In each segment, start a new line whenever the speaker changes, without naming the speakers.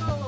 Oh.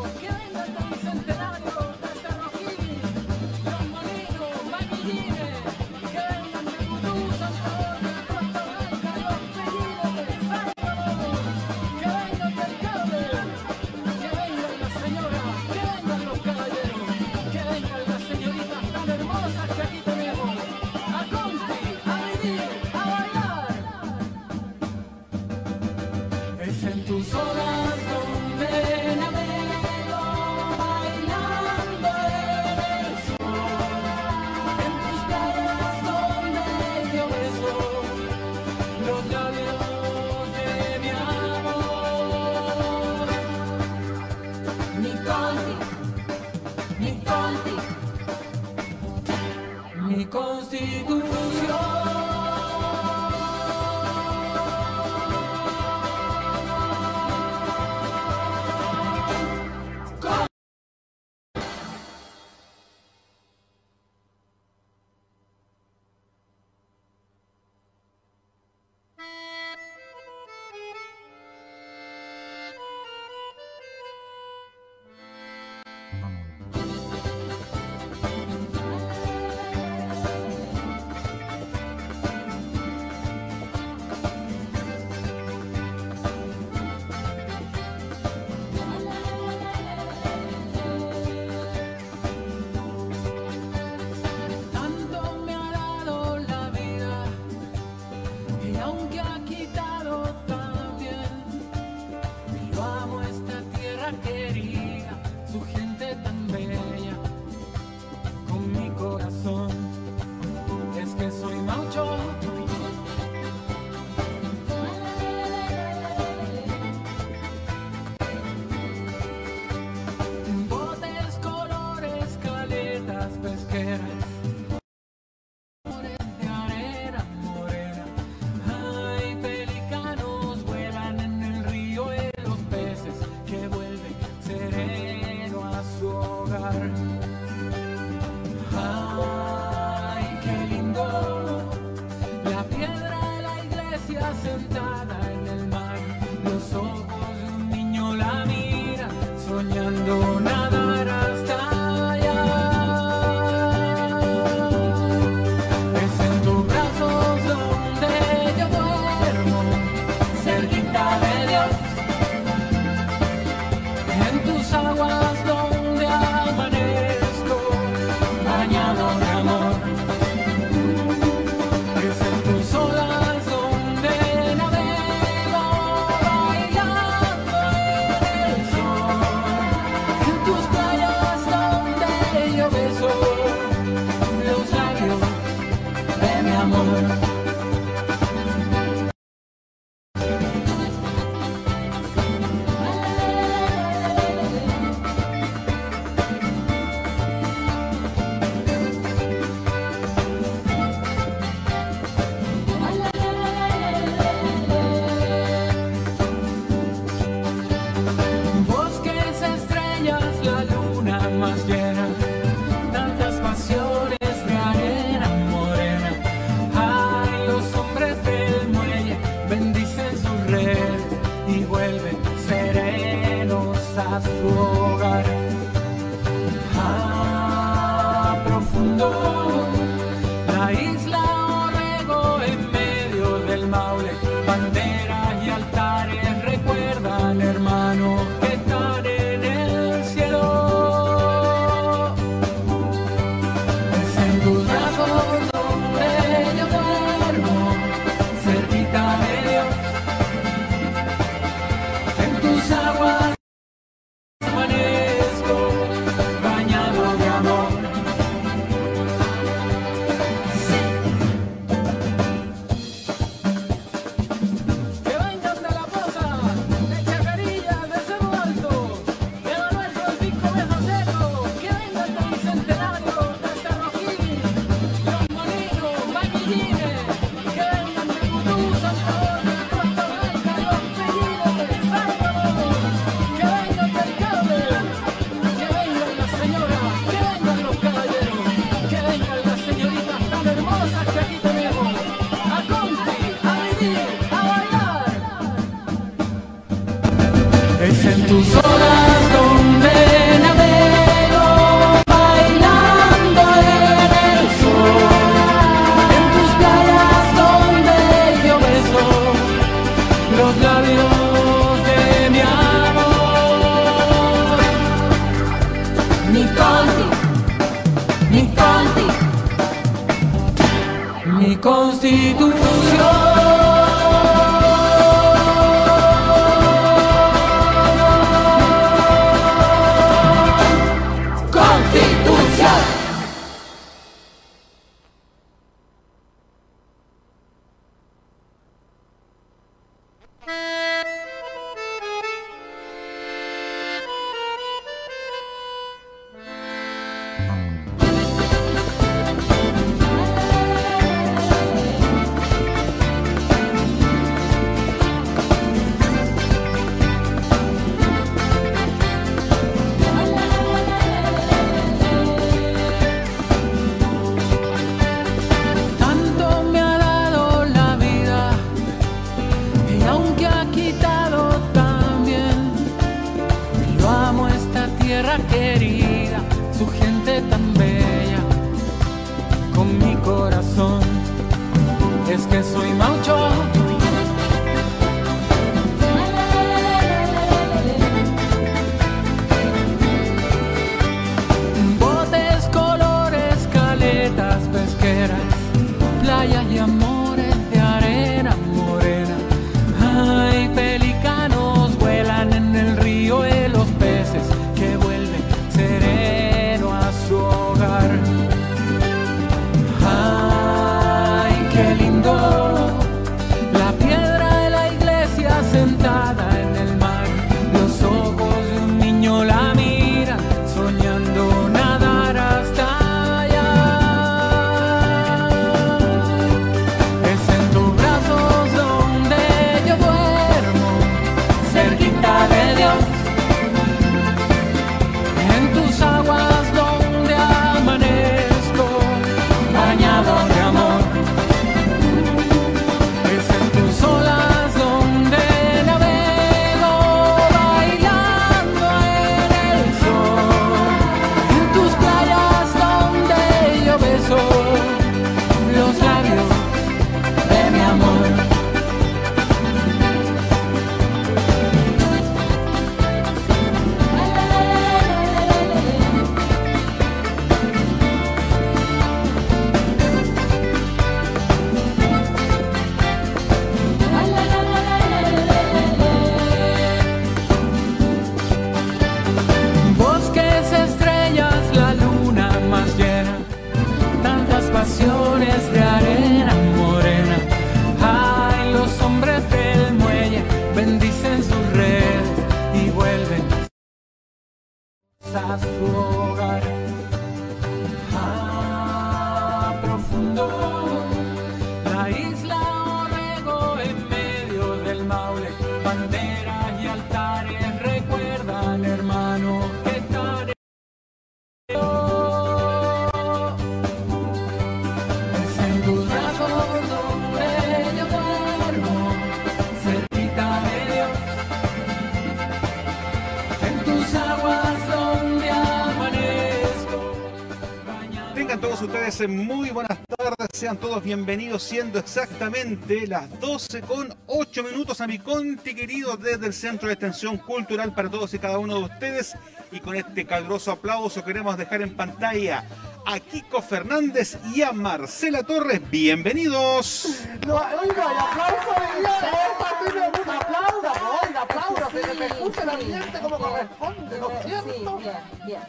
Todos bienvenidos, siendo exactamente las 12 con 8 minutos a mi conti querido desde el Centro de Extensión Cultural para todos y cada uno de ustedes. Y con este caluroso aplauso queremos dejar en pantalla a Kiko Fernández y a Marcela Torres. Bienvenidos.
Oiga, el aplauso de Esa tiene un aplauso, oiga, aplauso, que se me escuche el ambiente como corresponde, ¿no es cierto?
Sí, bien, bien.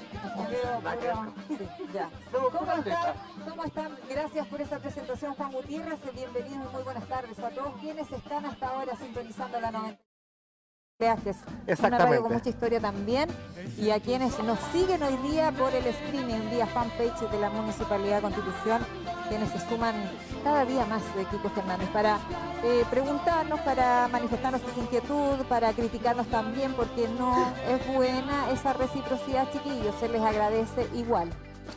Sí, ya. ¿Cómo están? ¿Cómo están? Gracias por esa presentación, Juan Gutiérrez. Bienvenidos y muy buenas tardes a todos quienes están hasta ahora sintonizando la 90. Viajes. Una
Exactamente.
radio con mucha historia también. Y a quienes nos siguen hoy día por el streaming vía fanpage de la Municipalidad de Constitución, quienes se suman cada día más de Kiko Fernández para eh, preguntarnos, para manifestarnos su inquietud, para criticarnos también, porque no es buena esa reciprocidad, chiquillos. Se les agradece igual.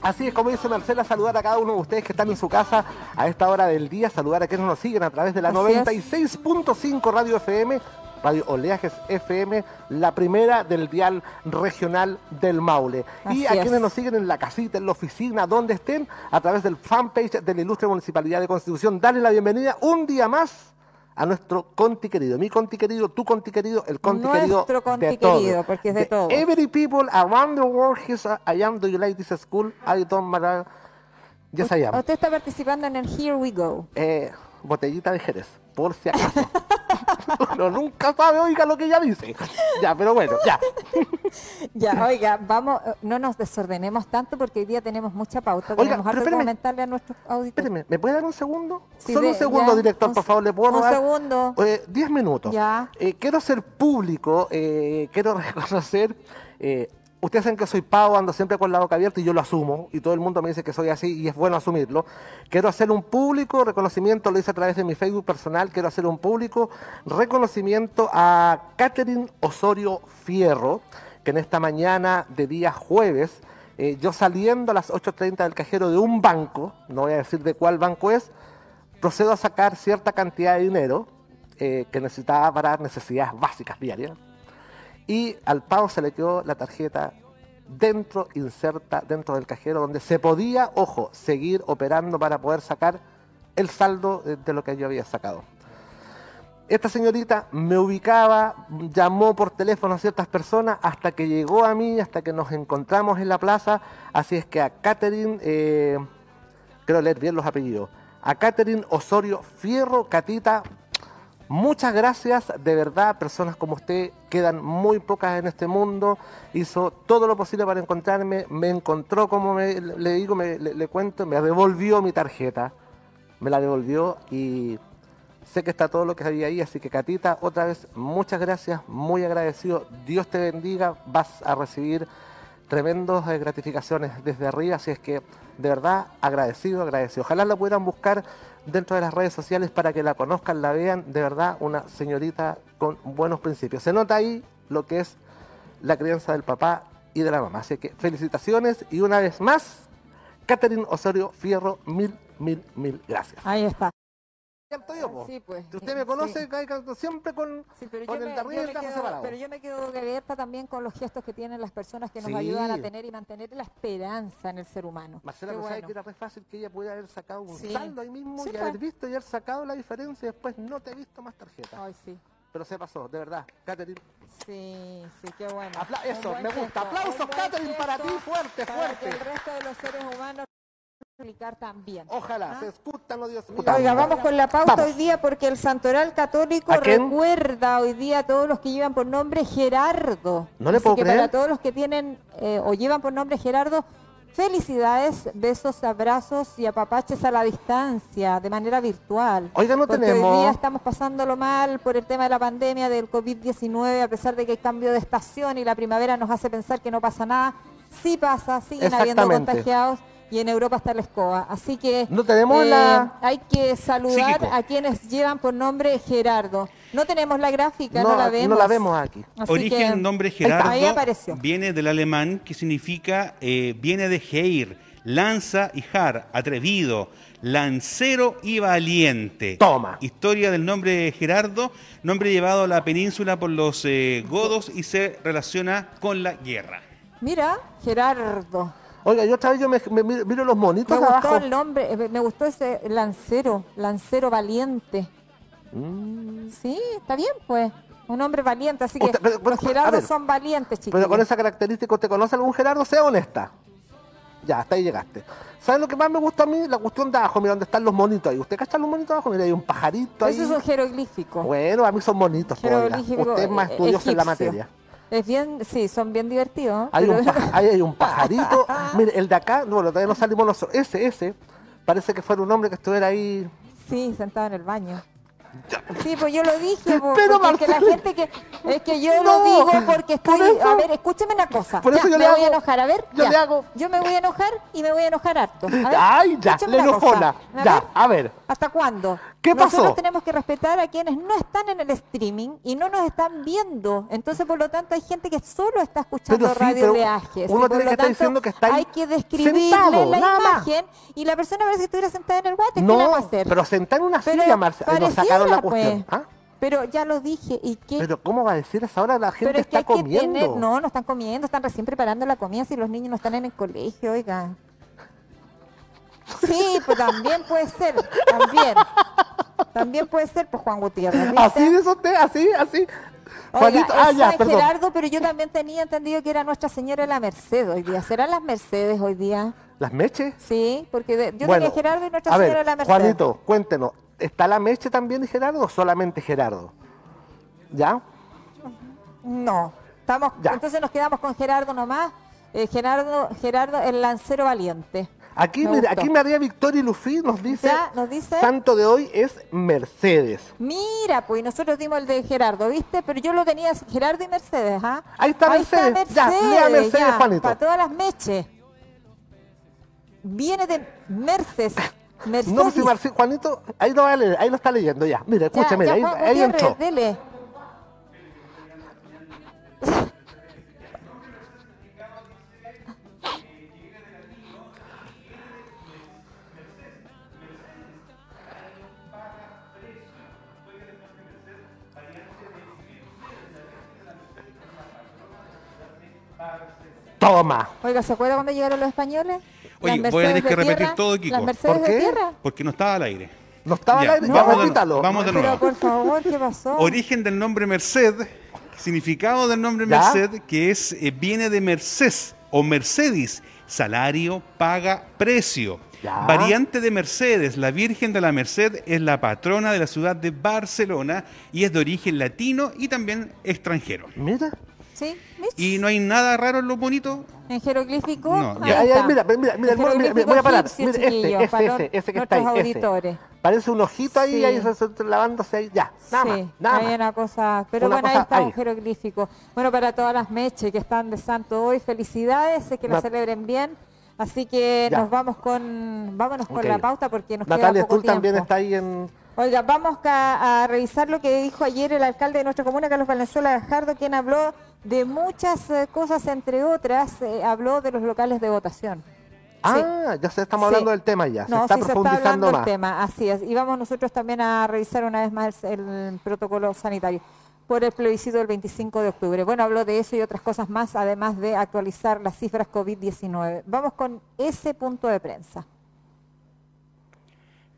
Así es como dice Marcela, saludar a cada uno de ustedes que están en su casa a esta hora del día, saludar a quienes nos siguen a través de la
Así es.
96.5 Radio FM, Radio Oleajes FM, la primera del dial regional del Maule. y a
es.
quienes nos siguen en la casita, en la oficina, donde estén, a través del fanpage de la Ilustre Municipalidad de Constitución, darle la bienvenida un día más a nuestro Conti querido, mi Conti querido, tu Conti querido, el Conti querido
Nuestro Conti
de
querido, porque es de todos.
Every people around the world, is, I am, do you like this school? I don't matter. Yes, I am.
Usted está participando en el Here We Go.
Eh, botellita de Jerez, por si acaso. Uno nunca sabe, oiga, lo que ella dice. Ya, pero bueno, ya.
Ya, oiga, vamos, no nos desordenemos tanto porque hoy día tenemos mucha pauta.
Oiga,
tenemos algo que comentarle a nuestros auditores.
Espéreme, ¿me puede dar un segundo?
Sí,
Solo un segundo,
ya,
director,
un
por favor, ¿le puedo
un
robar?
segundo.
Eh, diez minutos.
Ya.
Eh, quiero ser público, eh, quiero reconocer. Ustedes saben que soy pavo, ando siempre con la boca abierta y yo lo asumo. Y todo el mundo me dice que soy así y es bueno asumirlo. Quiero hacer un público reconocimiento, lo hice a través de mi Facebook personal. Quiero hacer un público reconocimiento a Catherine Osorio Fierro, que en esta mañana de día jueves, eh, yo saliendo a las 8.30 del cajero de un banco, no voy a decir de cuál banco es, procedo a sacar cierta cantidad de dinero eh, que necesitaba para necesidades básicas diarias. Y al pago se le quedó la tarjeta dentro, inserta dentro del cajero, donde se podía, ojo, seguir operando para poder sacar el saldo de, de lo que yo había sacado. Esta señorita me ubicaba, llamó por teléfono a ciertas personas hasta que llegó a mí, hasta que nos encontramos en la plaza. Así es que a Catherine, eh, creo leer bien los apellidos, a Catherine Osorio Fierro, Catita, muchas gracias, de verdad, personas como usted quedan muy pocas en este mundo, hizo todo lo posible para encontrarme, me encontró, como me- le digo, me- le, le cuento, me devolvió mi tarjeta, me la devolvió y sé que está todo lo que había ahí, así que Catita, otra vez, muchas gracias, muy agradecido, Dios te bendiga, vas a recibir tremendas eh, gratificaciones desde arriba, así es que de verdad agradecido, agradecido. Ojalá la pudieran buscar dentro de las redes sociales para que la conozcan, la vean, de verdad una señorita con buenos principios. Se nota ahí lo que es la crianza del papá y de la mamá. Así que felicitaciones y una vez más, Catherine Osorio Fierro, mil, mil, mil gracias.
Ahí está.
¿Cierto yo, po?
Sí, pues.
Si usted me conoce,
Sí.
siempre con,
Sí, pero
con
yo,
el
me, yo quedo,
separado.
pero yo me quedo abierta también con los gestos que tienen las personas que nos
Sí.
ayudan a tener y mantener la esperanza en el ser humano.
Marcela,
Qué bueno.
que era re fácil que ella pudiera haber sacado un saldo ahí mismo y haber
pues.
visto y haber sacado la diferencia y después no te he visto más tarjetas.
Ay, sí.
Pero se pasó, de verdad. Catherine,
Sí, sí, qué bueno.
Apla- eso,
buen
me gusta.
gesto,
Aplausos, Catherine, para ti, fuerte,
para
fuerte.
que el resto de los seres humanos aplicar también.
ojalá,
¿Ah?
se escutan los dioses.
Oiga, vamos con la pauta
Vamos.
hoy día porque el Santoral Católico recuerda hoy día a todos los que llevan por nombre Gerardo.
No le
Así
puedo
que
creer.
Para todos los que tienen eh, o llevan por nombre Gerardo, felicidades, besos, abrazos y apapaches a la distancia, de manera virtual.
Oiga, no
Porque
tenemos-
hoy día estamos pasándolo mal por el tema de la pandemia del COVID-19, a pesar de que hay cambio de estación y la primavera nos hace pensar que no pasa nada. Sí pasa, siguen habiendo contagiados y en Europa está la escoba. Así que
No tenemos
eh,
la-
hay que saludar
Psíquico.
a quienes llevan por nombre Gerardo. No tenemos la gráfica, no,
No,
la vemos.
no la vemos aquí.
Así
Origen
que-
del nombre
está, Ahí
Gerardo
apareció.
viene del alemán que significa, eh, viene de Heir, lanza y har, atrevido, lancero y valiente.
Toma.
Historia del nombre Gerardo, nombre llevado a la península por los eh, godos y se relaciona con la guerra.
Mira, Gerardo.
Oiga, yo otra vez yo me, me miro, miro los
Me
monitos
gustó
abajo.
el nombre, eh, me gustó ese lancero, lancero valiente.
Mm,
Sí, está bien, pues. Un hombre valiente, así que
Usted- pero- pero-
los Gerardos
ver,
son valientes, chicos.
Pero con esa característica, ¿usted conoce algún Gerardo? Sea honesta. Ya, hasta ahí llegaste. ¿Sabes lo que más me gusta a mí? La cuestión de abajo, mira dónde están los monitos ahí. ¿Usted cacha los monitos abajo? Mira, hay un pajarito ahí.
Eso es un jeroglífico.
Bueno, a mí son bonitos. pues, Usted es más
eh,
estudioso en la materia.
Es bien, sí, son bien divertidos.
Hay
pero-
un, paja- hay un pajarito. Mire, el de acá, bueno, todavía no salimos nosotros. Ese, ese, parece que fuera un hombre que estuviera ahí.
Sí, sentado en el baño. Sí, pues yo lo dije, po,
Pero,
porque la gente que es que yo
No,
lo digo porque
por
estoy,
eso-
a ver, escúcheme una cosa.
por
Ya,
eso yo
me
le
voy a enojar, a ver,
yo
ya.
le hago-
Yo me voy a enojar y me voy a enojar harto. A ver,
Ay, ya, le
cosa.
enojona. Ya,
ver,
a ver.
¿Hasta cuándo?
¿Qué
Nosotros
pasó?
tenemos que respetar a quienes no están en el streaming y no nos están viendo. Entonces, por lo tanto, hay gente que solo está escuchando
sí,
radio
pero
Leajes.
uno tiene
lo
que estar
tanto,
diciendo que está ahí
Hay que describirle
sentado,
la
más.
imagen y la persona parece que estuviera sentada en el guate. ¿Qué le vamos a
No,
hacer?
pero sentar en una
Pero
silla, Marcela. Sacaron la
pareciera,
cuestión.
pues.
¿ah?
Pero ya lo dije, ¿y qué?
Pero ¿cómo va a decir a esa hora la gente
Pero es que
está
hay que
comiendo?
tener, no, no están comiendo, están recién preparando la comida si los niños no están en el colegio, oiga. Sí, pues también puede ser, también. También puede ser, pues Juan Gutiérrez. ¿viste?
Así de eso usted, así, así. Juanito,
Oiga,
ah,
es
ya,
San
perdón.
Gerardo, pero yo también tenía entendido que era Nuestra Señora de la Merced hoy día. ¿Serán las Mercedes hoy día?
¿Las meches?
Sí, porque de- yo
Bueno,
tenía Gerardo y Nuestra
a ver,
Señora de la Merced.
Juanito, cuéntenos, ¿está la meche también de Gerardo o solamente Gerardo? ¿Ya?
No, estamos,
Ya.
entonces nos quedamos con Gerardo nomás. Eh, Gerardo, Gerardo, el lancero valiente.
Aquí,
Me
aquí María Victoria Luffy nos dice,
Ya, nos dice.
santo de hoy es Mercedes.
Mira, pues y nosotros dimos el de Gerardo, ¿viste? Pero yo lo tenía Gerardo y Mercedes, ¿ah?
Ahí está Mercedes. Ya, lea Mercedes, Juanito.
Para todas las meches. Viene de Mercedes. Mercedes.
No, si Marci- Juanito, ahí lo va a leer, ahí lo está leyendo ya. Mira, escúchame,
ya,
ahí,
Juan
ahí
Gutiérrez,
entró.
dele.
Toma.
Oiga, ¿se acuerda cuando llegaron los españoles?
Oye, voy a tener que repetir
tierra,
todo, Kiko.
Las
¿Por qué?
Porque no estaba al aire.
No estaba al
Ya,
aire, ya,
vamos, de,
repítalo.
vamos de
Pero
nuevo.
por favor, ¿qué pasó?
Origen del nombre Merced, significado del nombre
¿Ya?
Merced, que es eh, viene de Mercedes o Mercedes, salario, paga, precio.
¿Ya?
Variante de Mercedes, la Virgen de la Merced es la patrona de la ciudad de Barcelona y es de origen latino y también extranjero.
Mira.
¿Sí? ¿Mitch?
Y no hay nada raro en lo bonito.
En jeroglífico.
No,
ahí
ahí, ahí, mira, mira, mira, mira, voy a parar. Mira, este, ese,
para
ese, ese que está
nuestros
ahí. ese.
auditores.
Parece un ojito ahí,
Sí.
ahí se- se- lavándose ahí. Ya, nada
sí,
más, nada
hay
más.
una cosa, pero
Una
bueno, ahí
cosa
está
ahí.
un jeroglífico. Bueno, para todas las meches que están de santo hoy, felicidades, sé que lo celebren bien. Así que
Ya.
nos vamos con, vámonos con
Ok.
la pauta porque nos
Natalia
queda poco
también
tiempo.
está ahí en...
Oiga, vamos ca- a, revisar lo que dijo ayer el alcalde de nuestra comuna, Carlos Valenzuela Gajardo, quien habló de muchas eh, cosas, entre otras, eh, habló de los locales de votación.
Ah, ya se estamos
Sí.
hablando del tema ya.
No,
se está
sí se está
profundizando
hablando
más.
el tema, así es. Y vamos nosotros también a revisar una vez más el, el protocolo sanitario por el plebiscito del 25 de octubre. Bueno, habló de eso y otras cosas más, además de actualizar las cifras COVID-19. Vamos con ese punto de prensa.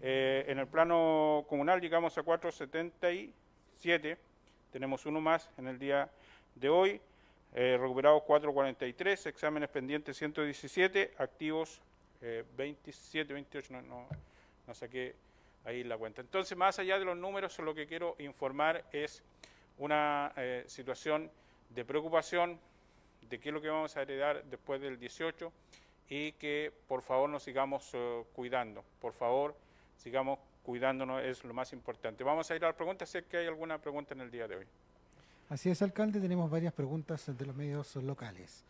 Eh, en el plano comunal llegamos a 477, tenemos uno más en el día de hoy, eh, recuperados 443, exámenes pendientes 117, activos eh, 27, 28, no, no, no saqué ahí la cuenta. Entonces, más allá de los números, lo que quiero informar es una eh, situación de preocupación de qué es lo que vamos a heredar después del 18 y que por favor nos sigamos eh, cuidando. Por favor, sigamos cuidándonos, es lo más importante. Vamos a ir a las preguntas, sé que hay alguna pregunta en el día de hoy.
Así es, alcalde, tenemos varias preguntas de los medios locales.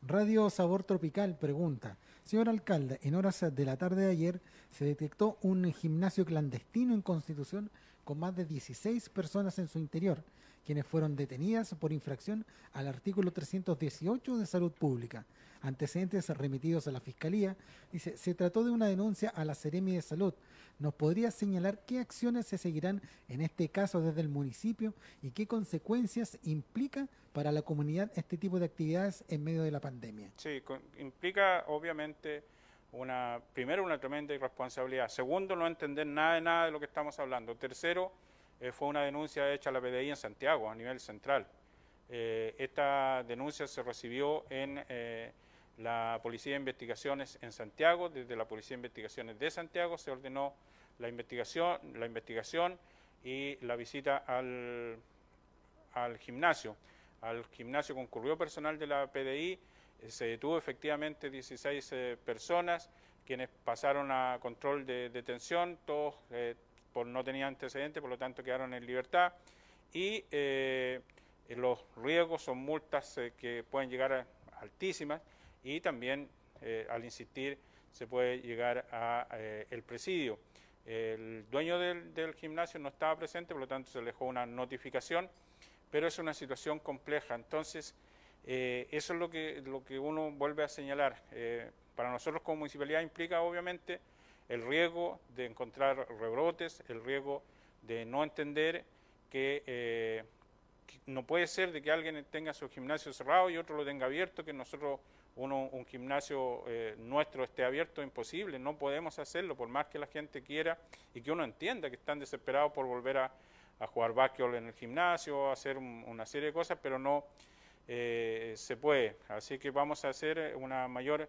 Radio Sabor Tropical pregunta, señor alcalde, en horas de la tarde de ayer se detectó un gimnasio clandestino en Constitución con más de 16 personas en su interior, quienes fueron detenidas por infracción al artículo 318 de Salud Pública. Antecedentes remitidos a la Fiscalía, dice, se trató de una denuncia a la Seremi de Salud. ¿Nos podría señalar qué acciones se seguirán en este caso desde el municipio y qué consecuencias implica para la comunidad este tipo de actividades en medio de la pandemia?
Sí, implica obviamente una, primero una tremenda irresponsabilidad, segundo no entender nada de nada de lo que estamos hablando, tercero eh, fue una denuncia hecha a la PDI en Santiago a nivel central. Eh, esta denuncia se recibió en eh, la Policía de Investigaciones en Santiago, desde la Policía de Investigaciones de Santiago se ordenó la investigación, la investigación y la visita al, al gimnasio. Al gimnasio concurrió personal de la PDI, se detuvo efectivamente 16 eh, personas, quienes pasaron a control de detención, todos eh, por, no tenían antecedentes, por lo tanto quedaron en libertad. Y eh, los riesgos son multas eh, que pueden llegar a altísimas y también, eh, al insistir, se puede llegar a el presidio. El dueño del, del gimnasio no estaba presente, por lo tanto se le dejó una notificación, pero es una situación compleja. Entonces, eh, eso es lo que, lo que uno vuelve a señalar. Eh, para nosotros como municipalidad implica obviamente el riesgo de encontrar rebrotes, el riesgo de no entender que, eh, que no puede ser de que alguien tenga su gimnasio cerrado y otro lo tenga abierto, que nosotros uno, un gimnasio eh, nuestro esté abierto, imposible, no podemos hacerlo, por más que la gente quiera y que uno entienda que están desesperados por volver a, jugar básquetbol en el gimnasio, hacer una serie de cosas, pero no eh, se puede. Así que vamos a hacer una mayor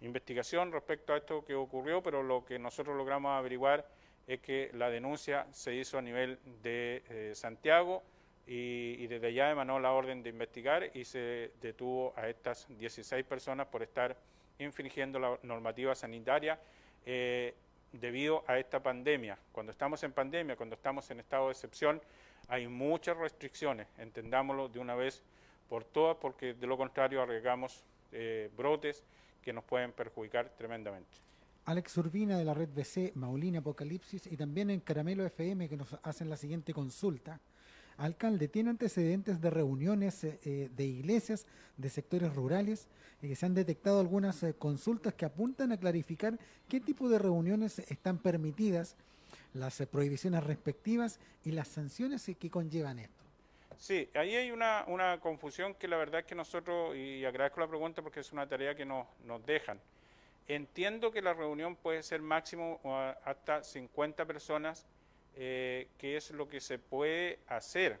investigación respecto a esto que ocurrió, pero lo que nosotros logramos averiguar es que la denuncia se hizo a nivel de eh, Santiago y, desde allá emanó la orden de investigar y se detuvo a estas 16 personas por estar infringiendo la normativa sanitaria eh, debido a esta pandemia. Cuando estamos en pandemia, cuando estamos en estado de excepción, hay muchas restricciones, entendámoslo de una vez por todas, porque de lo contrario arriesgamos eh, brotes que nos pueden perjudicar tremendamente.
Alex Urbina de la red BC, Maulina Apocalipsis y también en Caramelo FM que nos hacen la siguiente consulta. Alcalde, ¿tiene antecedentes de reuniones eh, eh, de iglesias de sectores rurales? que se han detectado algunas consultas que apuntan a clarificar qué tipo de reuniones están permitidas, las prohibiciones respectivas y las sanciones que conllevan esto.
Sí, ahí hay una, confusión que la verdad es que nosotros, y agradezco la pregunta porque es una tarea que nos, nos dejan. Entiendo que la reunión puede ser máximo hasta 50 personas, eh, que es lo que se puede hacer.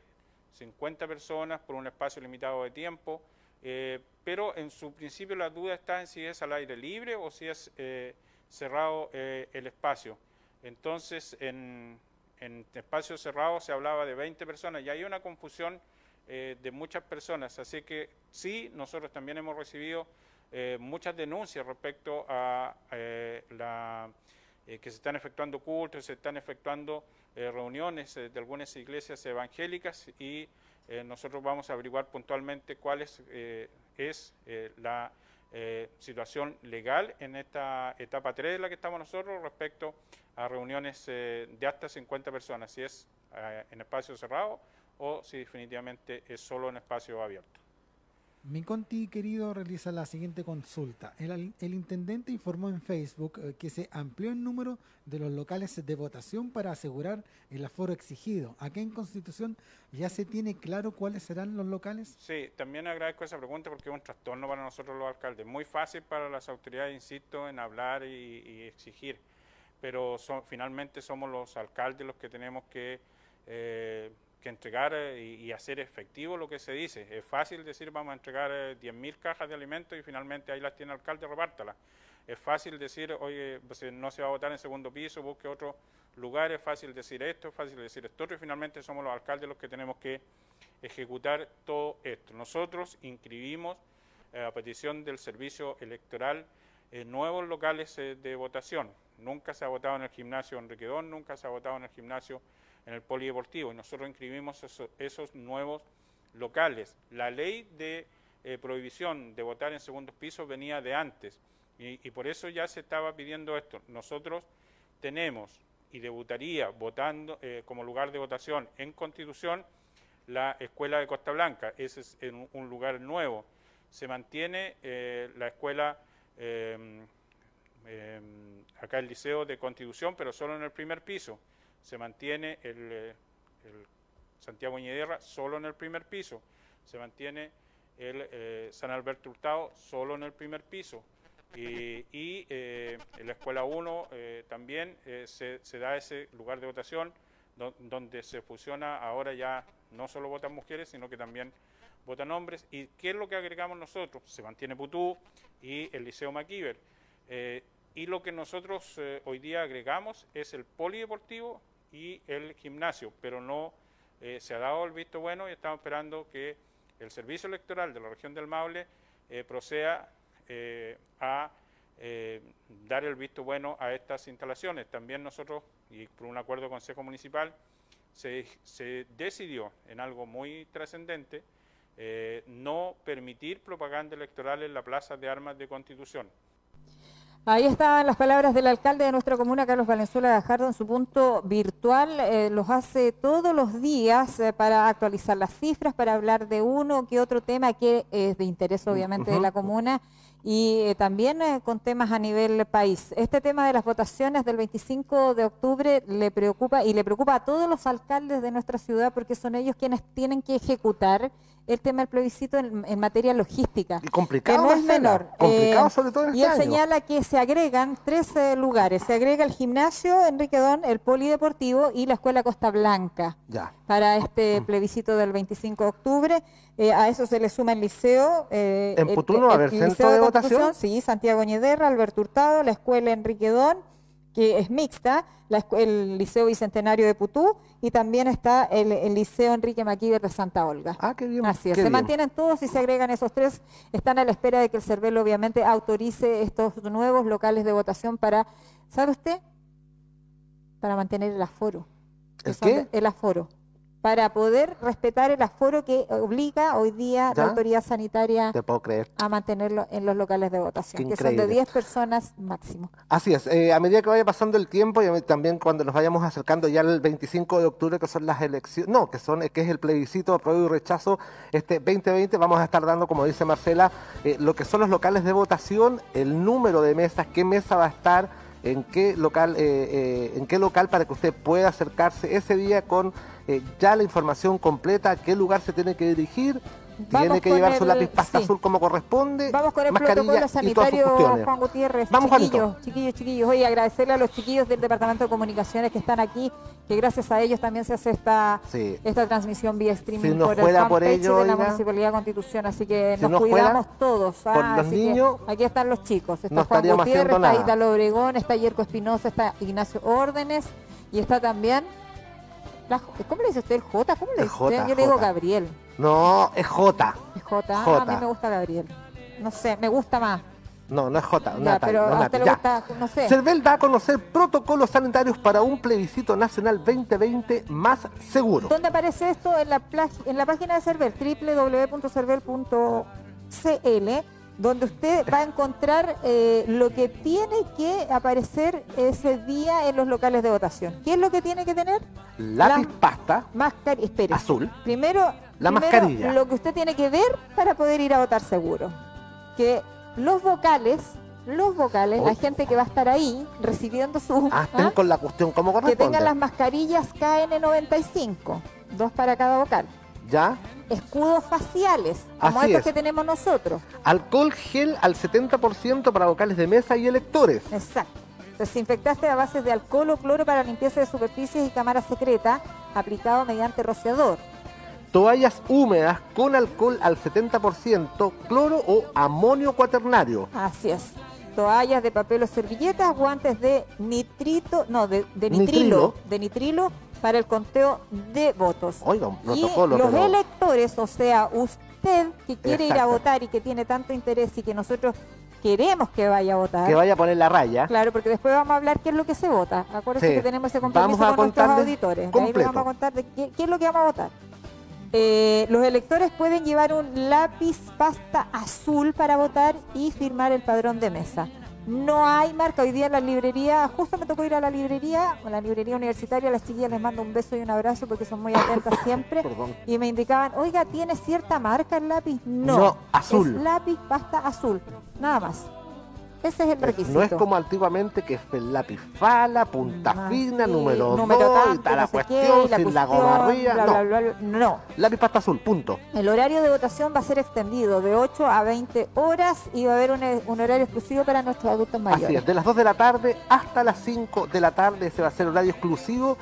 50 personas por un espacio limitado de tiempo, eh, pero en su principio la duda está en si es al aire libre o si es eh, cerrado el espacio. Entonces, en, en espacios cerrados se hablaba de 20 personas y hay una confusión eh, de muchas personas. Así que sí, nosotros también hemos recibido eh, muchas denuncias respecto a eh, la, que se están efectuando cultos, se están efectuando reuniones de algunas iglesias evangélicas y nosotros vamos a averiguar puntualmente cuál es, es la situación legal en esta etapa 3 de la que estamos nosotros respecto a reuniones eh, de hasta 50 personas, si es eh, en espacio cerrado o si definitivamente es solo en espacio abierto.
Mi conti querido realiza la siguiente consulta. El, intendente informó en Facebook eh, que se amplió el número de los locales de votación para asegurar el aforo exigido. ¿Aquí en Constitución ya se tiene claro cuáles serán los locales?
Sí, también agradezco esa pregunta porque es un trastorno para nosotros los alcaldes. Muy fácil para las autoridades, insisto, en hablar y exigir pero finalmente somos los alcaldes los que tenemos que, eh, que entregar eh, y, hacer efectivo lo que se dice. Es fácil decir vamos a entregar 10.000 eh, cajas de alimentos y finalmente ahí las tiene el alcalde, repártalas. Es fácil decir, oye, pues, no se va a votar en segundo piso, busque otro lugar, es fácil decir esto, es fácil decir esto y finalmente somos los alcaldes los que tenemos que ejecutar todo esto. Nosotros inscribimos a petición del servicio electoral nuevos locales de votación Nunca se ha votado en el gimnasio Enriquedón, nunca se ha votado en el gimnasio en el polideportivo y nosotros inscribimos esos nuevos locales. La ley de eh, prohibición de votar en segundos pisos venía de antes y, por eso ya se estaba pidiendo esto. Nosotros tenemos y debutaría votando eh, como lugar de votación en Constitución la Escuela de Costa Blanca. Ese es un, lugar nuevo. Se mantiene eh, la escuela Em, acá el Liceo de Constitución, pero solo en el primer piso. Se mantiene el, eh, Santiago Ñederra solo en el primer piso. Se mantiene el eh, San Alberto Hurtado solo en el primer piso. Y, eh, en la Escuela 1 también se, da ese lugar de votación donde se fusiona ahora ya no solo votan mujeres, sino que también votan hombres. ¿Y qué es lo que agregamos nosotros? Se mantiene Putú y el Liceo Maquiver. Y lo que nosotros hoy día agregamos es el polideportivo y el gimnasio, pero no eh, se ha dado el visto bueno y estamos esperando que el servicio electoral de la región del Maule eh, proceda a dar el visto bueno a estas instalaciones. También nosotros, y por un acuerdo con Consejo Municipal, se decidió en algo muy trascendente no permitir propaganda electoral en la plaza de armas de Constitución.
Ahí estaban las palabras del alcalde de nuestra comuna, Carlos Valenzuela Gajardo, en su punto virtual. Eh, los hace todos los días eh, para actualizar las cifras, para hablar de uno que otro tema que es de interés obviamente de la comuna y eh, también con temas a nivel país. Este tema de las votaciones del 25 de octubre le preocupa y le preocupa a todos los alcaldes de nuestra ciudad porque son ellos quienes tienen que ejecutar el tema del plebiscito en, en materia logística.
Y complicado
que no es menor.
complicado
Eh,
sobre todo en
y
este
él
año.
señala que se agregan tres eh, lugares. Se agrega el gimnasio Enrique Don, el polideportivo y la escuela Costa Blanca
Ya.
para este plebiscito del 25 de octubre. Eh, a eso se le suma el liceo. eh,
¿En
el-
Putú no va a
Liceo
centro de votación?
Sí, Santiago Ñederra, Alberto Hurtado, la escuela Enrique Don, que es mixta, la el Liceo Bicentenario de Putú y también está el, el Liceo Enrique Maquíver de Santa Olga.
Ah, qué bien.
Así es,
qué
se
bien.
mantienen todos y se agregan esos tres. Están a la espera de que el CERVEL obviamente autorice estos nuevos locales de votación para, ¿sabe usted? Para mantener el aforo.
¿El qué?
El aforo. Para poder respetar el aforo que obliga hoy día
¿Ya?
la autoridad sanitaria a mantenerlo en los locales de votación,
Qué
que son de
increíble.
10 personas máximo.
Así es, eh, a medida que vaya pasando el tiempo y también cuando nos vayamos acercando ya al 25 de octubre, que son las elecciones, no, que son que es el plebiscito apruebo y rechazo este 2020, vamos a estar dando, como dice Marcela, eh, lo que son los locales de votación, el número de mesas, qué mesa va a estar, en qué local, eh, eh, en qué local para que usted pueda acercarse ese día con eh, ya la información completa, a qué lugar se tiene que dirigir.
Vamos
tiene que llevar su lápiz pasta
sí.
azul como corresponde.
Vamos con el protocolo sanitario. Juan Gutiérrez.
Vamos,
chiquillos, chiquillos, chiquillos. Oye, agradecerle a los chiquillos del Departamento de Comunicaciones que están aquí, que gracias a ellos también se hace esta,
Sí.
esta transmisión vía streaming
Si
por el
por ello,
de la
oiga,
Municipalidad de Constitución. Así que
si
nos cuidamos todos.
por los
así que aquí están los chicos. Está
no
Juan Gutiérrez, está. Italo Obregón, está Yerko Espinosa, está Ignacio Órdenes y está también... la ¿Cómo le dice usted el J? ¿Cómo le dice usted? Yo le digo
J.
Gabriel.
No, es J.
Es J. Ah,
J.
a mí me gusta Gabriel. No sé, me gusta más.
No, no es J,
Ya,
Natalie,
pero
no
usted le gusta, no sé.
Cervel da a conocer protocolos sanitarios para un plebiscito nacional 2020 más seguro.
¿Dónde aparece esto? En la, en la página de Cervel, www.cervel.cl, donde usted va a encontrar eh, lo que tiene que aparecer ese día en los locales de votación. ¿Qué es lo que tiene que tener?
Lápiz
La-
pasta
Mascarilla. Espere.
azul.
Primero,
La
primero,
mascarilla.
lo que usted tiene que ver para poder ir a votar seguro. Que los vocales, los vocales, la
Uy.
gente que va a estar ahí recibiendo su...
Ah, estén
¿ah?
con la cuestión como
que
corresponde.
tengan las mascarillas KN95, dos para cada vocal.
¿Ya?
Escudos faciales, como
Así
estos
es.
que tenemos nosotros.
Alcohol gel al 70% para vocales de mesa y electores.
Exacto. Desinfectaste a bases de alcohol o cloro para limpieza de superficies y cámara secreta, aplicado mediante rociador.
Toallas húmedas con alcohol al 70%, cloro o amonio cuaternario.
Así es. Toallas de papel o servilletas, guantes de nitrito, no, de, de nitrilo,
Nitrilo.
de nitrilo para el conteo de votos.
Oiga, un
Y los
pero-
electores, o sea, usted que quiere ir a votar y que tiene tanto interés y que nosotros queremos que vaya a votar.
que vaya a poner la raya.
Claro, porque después vamos a hablar qué es lo que se vota. Acuérdense
Sí.
que tenemos ese compromiso
Vamos a
con nuestros auditores. De ahí
completo.
les vamos a contar de qué, qué es lo que vamos a votar. Eh, los electores pueden llevar un lápiz pasta azul para votar y firmar el padrón de mesa. No hay marca hoy día en la librería. Justo me tocó ir a la librería, a la librería universitaria. A las chiquillas les mando un beso y un abrazo porque son muy atentas siempre.
Perdón.
Y me indicaban, oiga, ¿tiene cierta marca el lápiz? No.
No, azul.
Es lápiz pasta azul. Nada más. Ese es el requisito.
No es como antiguamente que es el lápiz fala, punta
Ah,
fina,
sí,
número 2,
tanto,
y tal la
no qué,
cuestión,
y la
sin la
bla,
no,
bla, bla, bla. no.
lápiz pasta azul, punto.
El horario de votación va a ser extendido de 8 a 20 horas y va a haber un, un horario exclusivo para nuestros adultos mayores.
Así es, de las 2 de la tarde hasta las 5 de la tarde se va a hacer horario exclusivo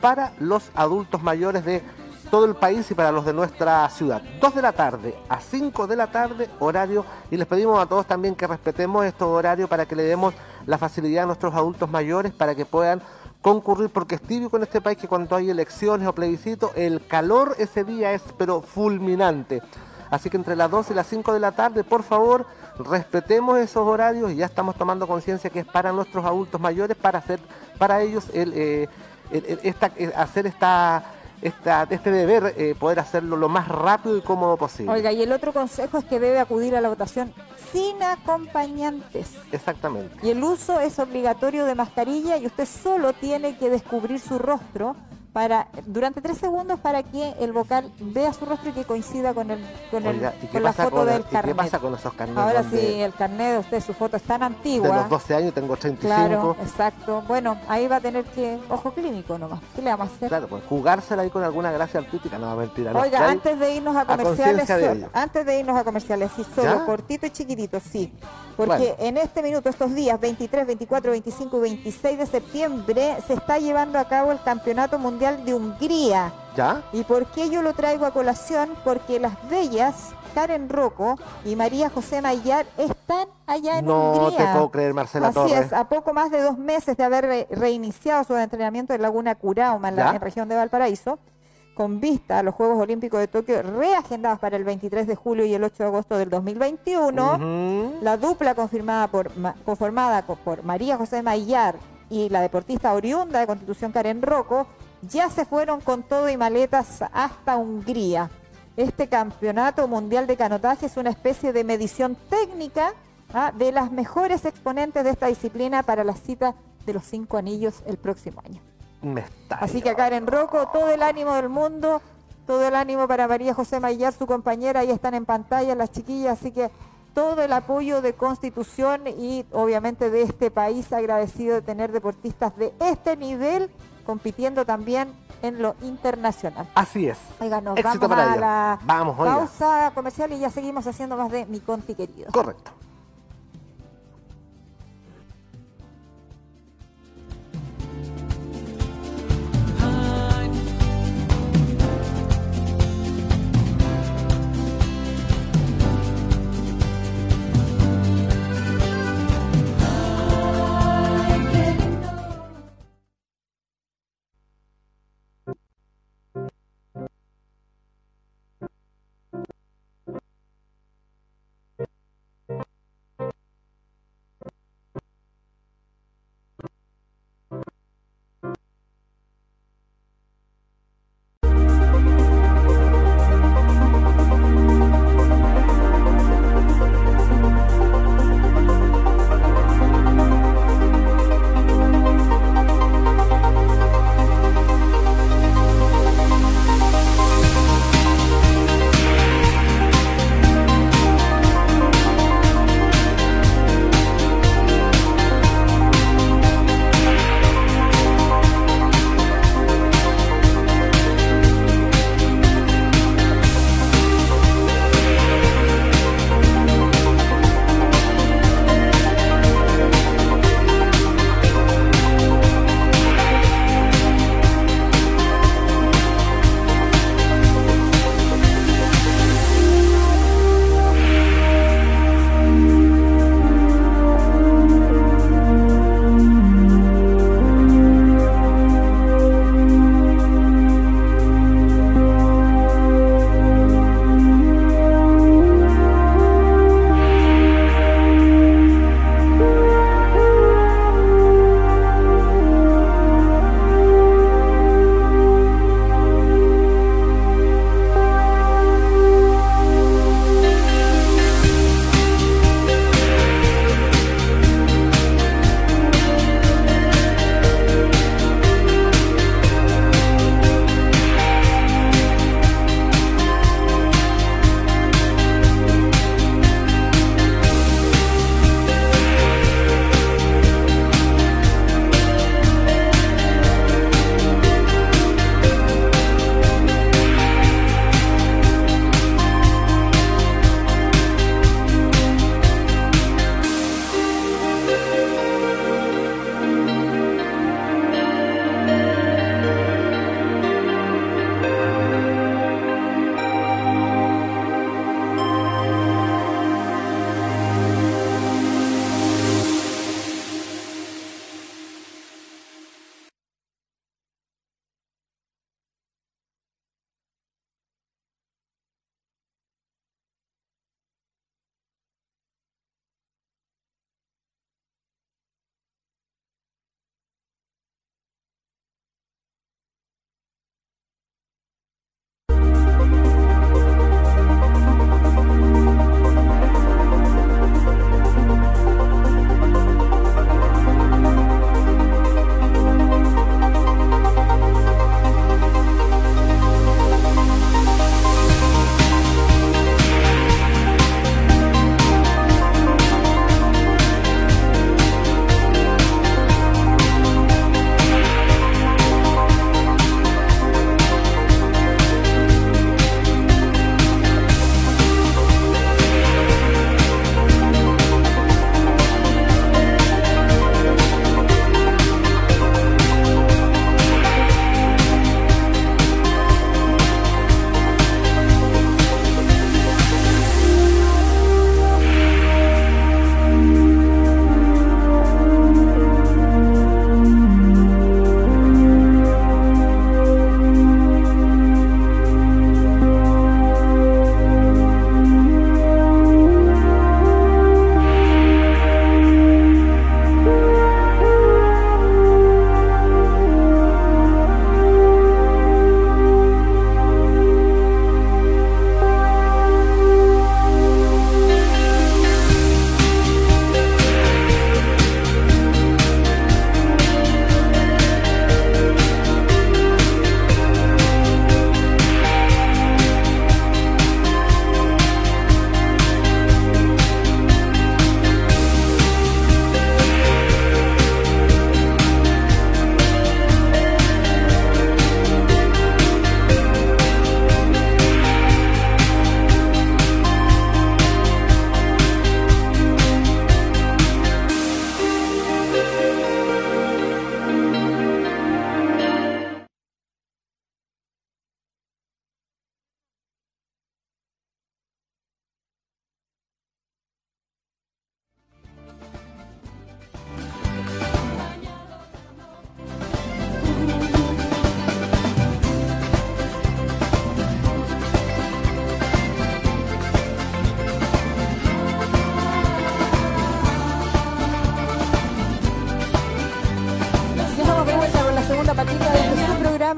para los adultos mayores de todo el país y para los de nuestra ciudad. 2 de la tarde a 5 de la tarde horario y les pedimos a todos también que respetemos estos horarios para que le demos la facilidad a nuestros adultos mayores para que puedan concurrir porque es típico en este país que cuando hay elecciones o plebiscitos el calor ese día es pero fulminante. Así que entre las 2 y las 5 de la tarde, por favor, respetemos esos horarios y ya estamos tomando conciencia que es para nuestros adultos mayores, para hacer para ellos el, eh, el- eh, hacer esta, esta- este deber, eh, poder hacerlo lo más rápido y cómodo posible.
Oiga, y el otro consejo es que debe acudir a la votación sin acompañantes.
Exactamente.
Y el uso es obligatorio de mascarilla y usted solo tiene que descubrir su rostro para durante tres segundos para que el vocal vea su rostro y que coincida con el con, el,
Oiga, ¿y qué
con la foto
con,
del
¿y
carnet.
qué pasa con esos carnets?
Ahora sí, el carnet de usted, su foto es tan
De
antigua.
los 12 años tengo 35.
Claro, exacto. Bueno, ahí va a tener que ojo clínico nomás. ¿Qué le vamos a hacer?
Claro, pues jugársela ahí con alguna gracia artística, no, mentira. no.
Oiga,
Ya hay-
antes de irnos a
a
comerciales,
conciencia de
antes de irnos a comerciales, sí, solo
¿Ya?
cortito y chiquitito, sí. Porque
Bueno.
en este minuto, estos días, 23, 24, 25 y 26 de septiembre, se está llevando a cabo el Campeonato Mundial de Hungría.
¿Ya?
¿Y por qué yo lo traigo a colación? Porque las bellas Karen Rocco y María José Mayar están allá en
No
Hungría.
te puedo creer, Marcela
Así
Torres.
es, a poco más de dos meses de haber re- reiniciado su entrenamiento en Laguna Curauma, en la región de Valparaíso, con vista a los Juegos Olímpicos de Tokio reagendados para el 23 de julio y el 8 de agosto del 2021.
Ujú.
La dupla confirmada por, ma- conformada co- por María José Mayar y la deportista oriunda de Constitución Karen Rocco ya se fueron con todo y maletas hasta Hungría. Este campeonato mundial de canotaje es una especie de medición técnica ¿ah? de las mejores exponentes de esta disciplina para la cita de los cinco anillos el próximo año.
Me está.
Así que a Karen Rocco, todo el ánimo del mundo, todo el ánimo para María José Mayar, su compañera, ahí están en pantalla las chiquillas, así que todo el apoyo de Constitución y obviamente de este país agradecido de tener deportistas de este nivel compitiendo también en lo internacional.
Así es.
Oiga, nos
Éxito
vamos
para
a la
Vamos,
pausa comercial y ya seguimos haciendo más de Mi Conti querido.
Correcto.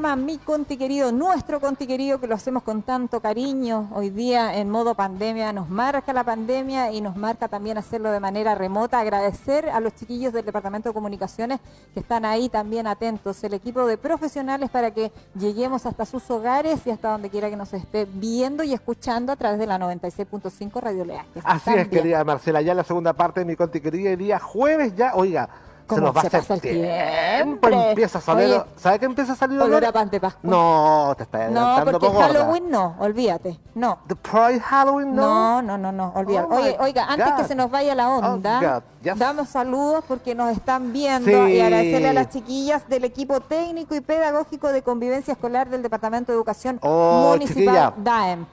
Programa Mi Conti Querido, nuestro Conti Querido, que lo hacemos con tanto cariño hoy día en modo pandemia. Nos marca la pandemia y nos marca también hacerlo de manera remota. Agradecer a los chiquillos del Departamento de Comunicaciones que están ahí también atentos, el equipo de profesionales para que lleguemos hasta sus hogares y hasta donde quiera que nos esté viendo y escuchando a través de la 96.5 Radio Leal.
Así es, querida Marcela, ya la segunda parte de mi conti querida el día jueves ya, oiga, se
¿Cómo
nos va a hacer tiempo,
tiempo?
empieza a salir,
Oye,
¿sabe qué empieza a salir
olor a pan de Pascua.
No, te estás
No,
adelantando
porque
por gorda.
Halloween no, olvídate. No.
The Pride Halloween, no.
No, no, no, no, olvídate.
Oh,
Oye, oiga, antes
God.
que se nos vaya la onda,
Oh, yes.
damos saludos porque nos están viendo
Sí.
y agradecerle a las chiquillas del equipo técnico y pedagógico de convivencia escolar del Departamento de Educación
Oh,
Municipal
chiquilla.
DAEM.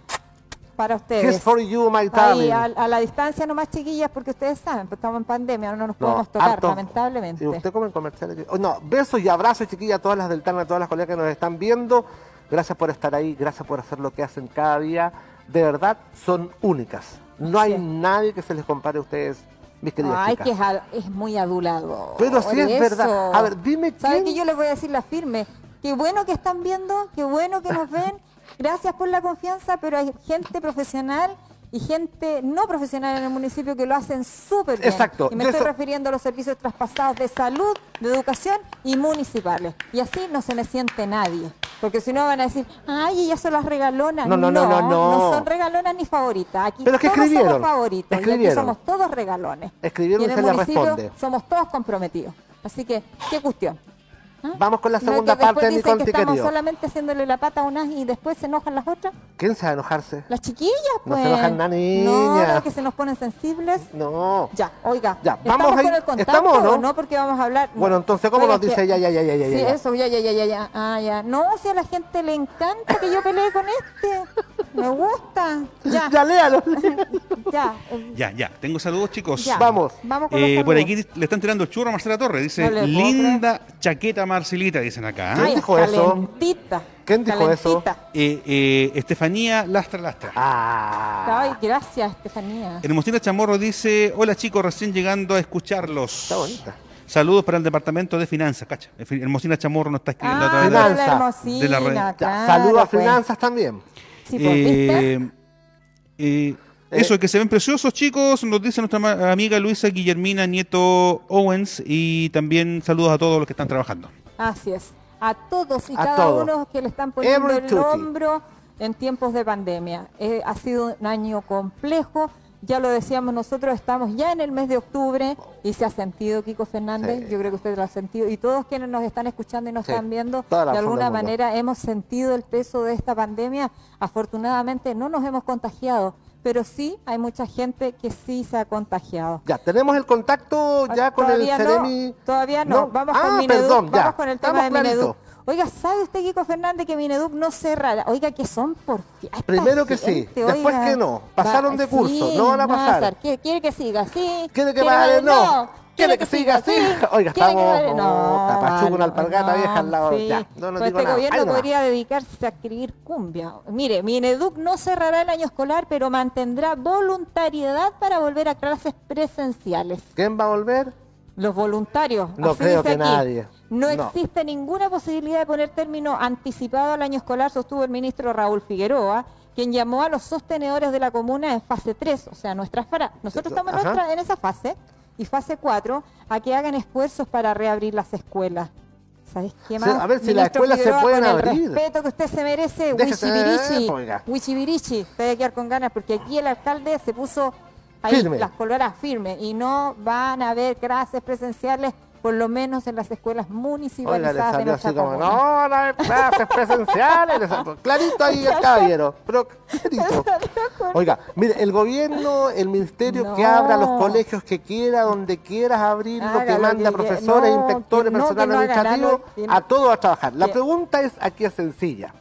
Para ustedes.
for you, my
Ahí,
darling.
a, a la distancia nomás, chiquillas, porque ustedes saben, pues estamos en pandemia, no nos
No,
podemos tocar,
harto.
lamentablemente.
Y usted come comerciales. Oh, no, besos y abrazos, chiquillas, a todas las del TAN, a todas las colegas que nos están viendo. Gracias por estar ahí, gracias por hacer lo que hacen cada día. De verdad, son únicas. No hay
Sí.
nadie que se les compare a ustedes, mis queridas
Ay,
chicas.
que es muy adulado.
Pero sí es verdad. A ver, dime
¿Sabe
quién-
que yo les voy a decir la firme? Qué bueno que están viendo, qué bueno que nos ven. Gracias por la confianza, pero hay gente profesional y gente no profesional en el municipio que lo hacen súper bien.
Exacto.
Y me estoy
eso-
refiriendo a los servicios traspasados de salud, de educación y municipales. Y así no se me siente nadie. Porque si no van a decir, ay, ellas son las regalonas.
No, no, no, no, no.
son regalonas ni favoritas. Aquí
Pero es que
todos
escribieron,
somos favoritos. Y aquí
escribieron.
somos todos regalones.
Escribieron
y en el municipio
responde.
somos todos comprometidos. Así que, ¿qué cuestión? ¿Ah?
Vamos con la
¿No
segunda parte de mi
dicen que estamos
querido.
solamente haciéndole la pata a unas y después se enojan las otras?
¿Quién se va a enojarse?
Las chiquillas,
No
pues.
se enojan nada,
No,
niña.
no, que se nos ponen sensibles.
No.
Ya, oiga.
Ya,
¿estamos
vamos ahí.
con el contacto
¿Estamos o no?
Porque vamos a hablar.
Bueno,
no.
entonces, ¿cómo nos dice
que-
ya, ya, ya, ya, ya,
Sí,
ya?
eso, ya, ya, ya, ya, ya. Ah, ya. No, si a la gente le encanta que yo pelee con este. Me gusta. Ya,
Ya, léalo.
ya.
Ya, ya, tengo saludos chicos.
Ya.
Vamos.
Vamos con los
Eh, por aquí le están tirando el churro a Marcela Torres. Dice,
No le puedo
linda chaqueta Marcelita, dicen acá.
¿Quién dijo eso?
calentita,
¿Quién dijo eso?
calentita.
Eh, eh, Estefanía Lastra Lastra.
Ah.
Ay, gracias, Estefanía.
Hermosina Chamorro dice, hola chicos, recién llegando a escucharlos.
Está bonita.
Saludos para el departamento de finanzas, cacha. Hermosina Chamorro nos está escribiendo a
Ah,
través
Finanza.
de...
la hermosina,
de la
claro,
saludos a
pues.
finanzas también.
Sí.
Eh, eh, eso, que se ven preciosos, chicos, nos dice nuestra amiga Luisa Guillermina Nieto Owens y también saludos a todos los que están trabajando.
Así es. A todos y
A
cada
todos.
uno que le están poniendo
Every
el
tutti.
hombro en tiempos de pandemia. Eh, ha sido un año complejo. Ya lo decíamos nosotros, estamos ya en el mes de octubre y se ha sentido, Kiko Fernández,
Sí.
yo creo que usted lo ha sentido, y todos quienes nos están escuchando y nos
Sí,
están viendo, de alguna manera hemos sentido el peso de esta pandemia. Afortunadamente no nos hemos contagiado, pero sí hay mucha gente que sí se ha contagiado.
Ya, tenemos el contacto ya con el
no,
Ceremi.
Todavía no. Vamos
ah,
con Mineduc.
perdón, ya.
Vamos con el tema
Estamos
de Mineduc. Oiga, ¿sabe usted, Kiko Fernández, que Mineduc no cerrará? Oiga, que son por
Primero que sí, después que no. Pasaron de curso, no van a pasar.
¿Quiere, quiere que siga así?
¿Quiere que vaya? No.
¿Quiere que siga así?
Oiga,
¿Quiere que
estamos-
vaya?
no, una
no,
alpargata vieja al lado,
sí.
ya, no, no
Pues
digo
este
nada.
gobierno podría dedicarse a escribir cumbia. Mire, Mineduc no cerrará el año escolar, pero mantendrá voluntariedad para volver a clases presenciales.
¿Quién va a volver?
Los voluntarios.
No creo que
aquí.
nadie.
No,
No.
existe ninguna posibilidad de poner término anticipado al año escolar, sostuvo el ministro Raúl Figueroa, quien llamó a los sostenedores de la comuna en fase 3, o sea, nuestra nosotros estamos nuestra- en esa fase, y fase 4, a que hagan esfuerzos para reabrir las escuelas. ¿Sabes qué más?
a ver si las escuelas se pueden
con
abrir.
El respeto que usted se merece, Wichibirichi. Wichibirichi, te voy a quedar con ganas, porque aquí el alcalde se puso ahí
Firme.
las coloras firmes y no van a haber clases presenciales, por lo menos en las escuelas
Oiga, le
municipalizadas de
salió como, no, no hay clases presenciales. Clarito ahí el caballero, pero clarito. Oiga, mire, el gobierno, el ministerio que
No.
abra los colegios que quiera, donde quieras abrir, lo
Haga
que manda
que
profesores.
No,
inspectores,
que no,
personal
que
administrativo,
que
a todos a trabajar. La
Que-
pregunta es, aquí es sencilla.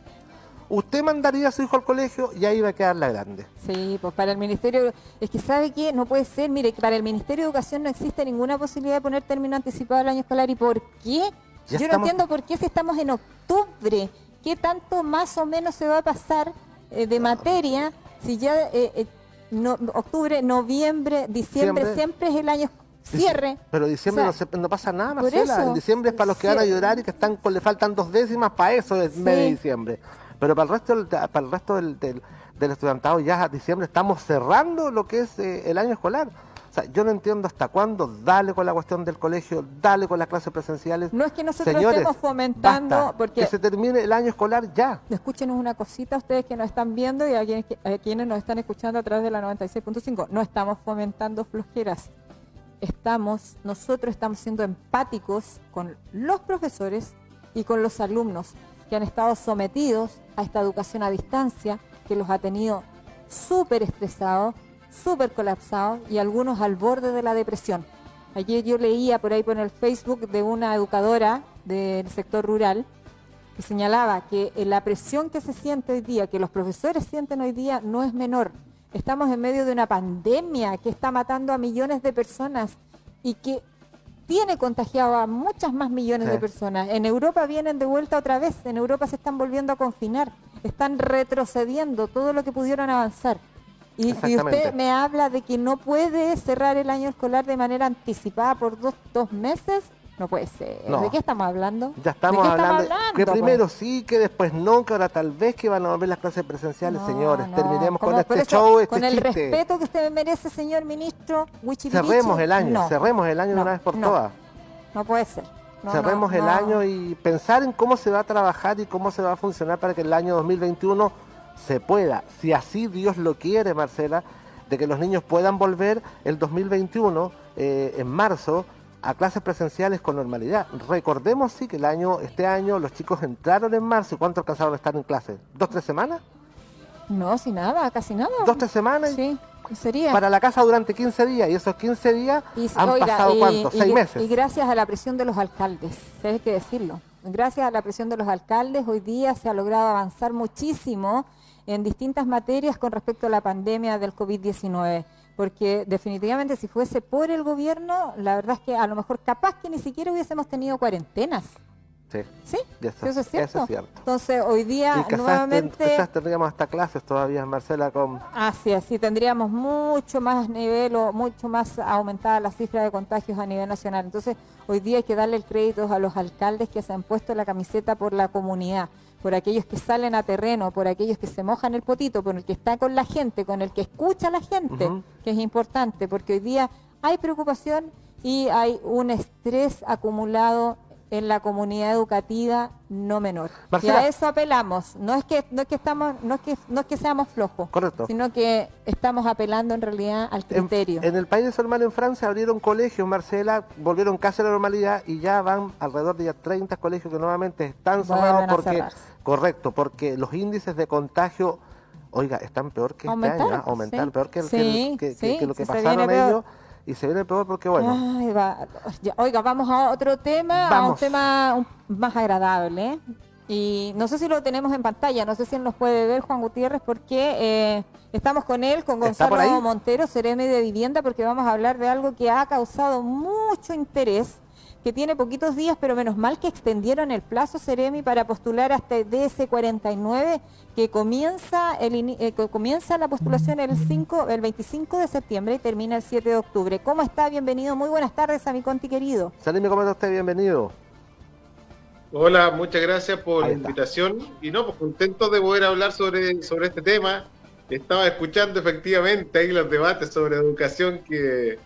¿Usted mandaría a su hijo al colegio y ahí va a quedar la grande?
Sí, pues para el Ministerio, es que sabe que no puede ser, mire, que para el Ministerio de Educación no existe ninguna posibilidad de poner término anticipado al año escolar. ¿Y por qué?
Ya
Yo no entiendo por qué si estamos en octubre, ¿qué tanto más o menos se va a pasar eh, de materia si ya eh, eh, no- octubre, noviembre, diciembre,
Siempre.
siempre es el año cierre.
Pero diciembre
O sea,
no, se- no pasa nada, Marcela. En diciembre es para los que van a
sí.
llorar y que están con, le faltan dos décimas, para eso es mes de
Sí.
diciembre. Pero para el resto del, para el resto del, del, del estudiantado ya diciembre estamos cerrando lo que es eh, el año escolar. O sea, yo no entiendo hasta cuándo, dale con la cuestión del colegio, dale con las clases presenciales.
No es que nosotros
Señores,
estemos fomentando,
basta,
porque
que se termine el año escolar ya.
escúchenos una cosita ustedes que nos están viendo y a quienes, a quienes nos están escuchando a través de la 96.5. No estamos fomentando flojeras. Estamos, nosotros estamos siendo empáticos con los profesores y con los alumnos que han estado sometidos a esta educación a distancia, que los ha tenido súper estresados, súper colapsados y algunos al borde de la depresión. Ayer yo leía por ahí por el Facebook de una educadora del sector rural que señalaba que eh, la presión que se siente hoy día, que los profesores sienten hoy día, no es menor. Estamos en medio de una pandemia que está matando a millones de personas y que tiene contagiado a muchas más millones
Sí.
de personas. En Europa vienen de vuelta otra vez, en Europa se están volviendo a confinar, están retrocediendo todo lo que pudieron avanzar. Y, y
Exactamente.
usted me habla de que no puede cerrar el año escolar de manera anticipada por dos, dos meses, no puede ser.
No.
¿De qué estamos hablando?
Ya estamos
¿De qué
hablando,
estamos
que
hablando,
primero
pues?
sí, que después no, que ahora tal vez que van a volver las clases presenciales,
No,
señores.
no,
Terminemos con
como
este
eso,
show, este
Con el
chiste.
respeto que usted merece, señor ministro,
cerremos el año, cerremos el año de una vez por todas.
No puede ser.
Cerremos el año y pensar en cómo se va a trabajar y cómo se va a funcionar para que el año 2021 se pueda, si así Dios lo quiere, Marcela, de que los niños puedan volver el 2021 eh, en marzo a clases presenciales con normalidad. Recordemos sí que el año, este año los chicos entraron en marzo y cuánto alcanzaron a estar en clase, dos tres semanas,
No, sin nada, casi nada.
dos tres semanas
Sí, sería.
para la casa durante 15 días y esos 15 días
Y,
han
oiga,
pasado
y-
cuánto,
y-
seis meses.
Y gracias a la presión de los alcaldes, hay que decirlo. Gracias a la presión de los alcaldes, hoy día se ha logrado avanzar muchísimo en distintas materias con respecto a la pandemia del COVID-19. Porque definitivamente si fuese por el gobierno, la verdad es que a lo mejor capaz que ni siquiera hubiésemos tenido cuarentenas.
Sí,
¿Sí?
eso,
Eso es cierto.
eso es cierto.
Entonces hoy día
Y
nuevamente...
quizás tendríamos hasta clases todavía, Marcela, con...
Así es, sí, tendríamos mucho más nivel o mucho más aumentada la cifra de contagios a nivel nacional. Entonces, hoy día hay que darle el crédito a los alcaldes que se han puesto la camiseta por la comunidad, por aquellos que salen a terreno, por aquellos que se mojan el potito, por el que está con la gente, con el que escucha a la gente, que es importante, porque hoy día hay preocupación y hay un estrés acumulado en la comunidad educativa no menor.
Marcela.
Y a eso apelamos. No es que no es que estamos no es que no es que seamos flojos,
Correcto.
sino que estamos apelando en realidad al criterio.
en el país de su hermano en Francia abrieron colegios, Marcela, volvieron casi a la normalidad y ya van alrededor de ya 30 colegios que nuevamente están cerrados
a
porque,
cerrarse.
correcto, porque los índices de contagio, oiga, están peor que este año, ¿ah? aumentaron
sí.
peor que, el-
Sí,
que- que-
sí,
que lo que pasaron ellos y se viene peor porque bueno,
Ay, va. Oiga, vamos a otro tema, a un
Vamos.
tema más agradable. Y no sé si lo tenemos en pantalla, no sé si él nos puede ver, Juan Gutiérrez, porque eh, estamos con él, con
¿Está por
Gonzalo? Montero, Cereme de Vivienda, porque vamos a hablar de algo que ha causado mucho interés, que tiene poquitos días, pero menos mal que extendieron el plazo Ceremi para postular hasta el DS49, que comienza, el, ini- eh, que comienza la postulación el, 5, el 25 de septiembre y termina el 7 de octubre. ¿Cómo está? Bienvenido, muy buenas tardes a mi conti querido.
Salime, ¿cómo está usted? Bienvenido.
Hola, muchas gracias por la invitación. Y no, pues contento de poder hablar sobre, sobre este tema. Estaba escuchando efectivamente ahí los debates sobre educación que,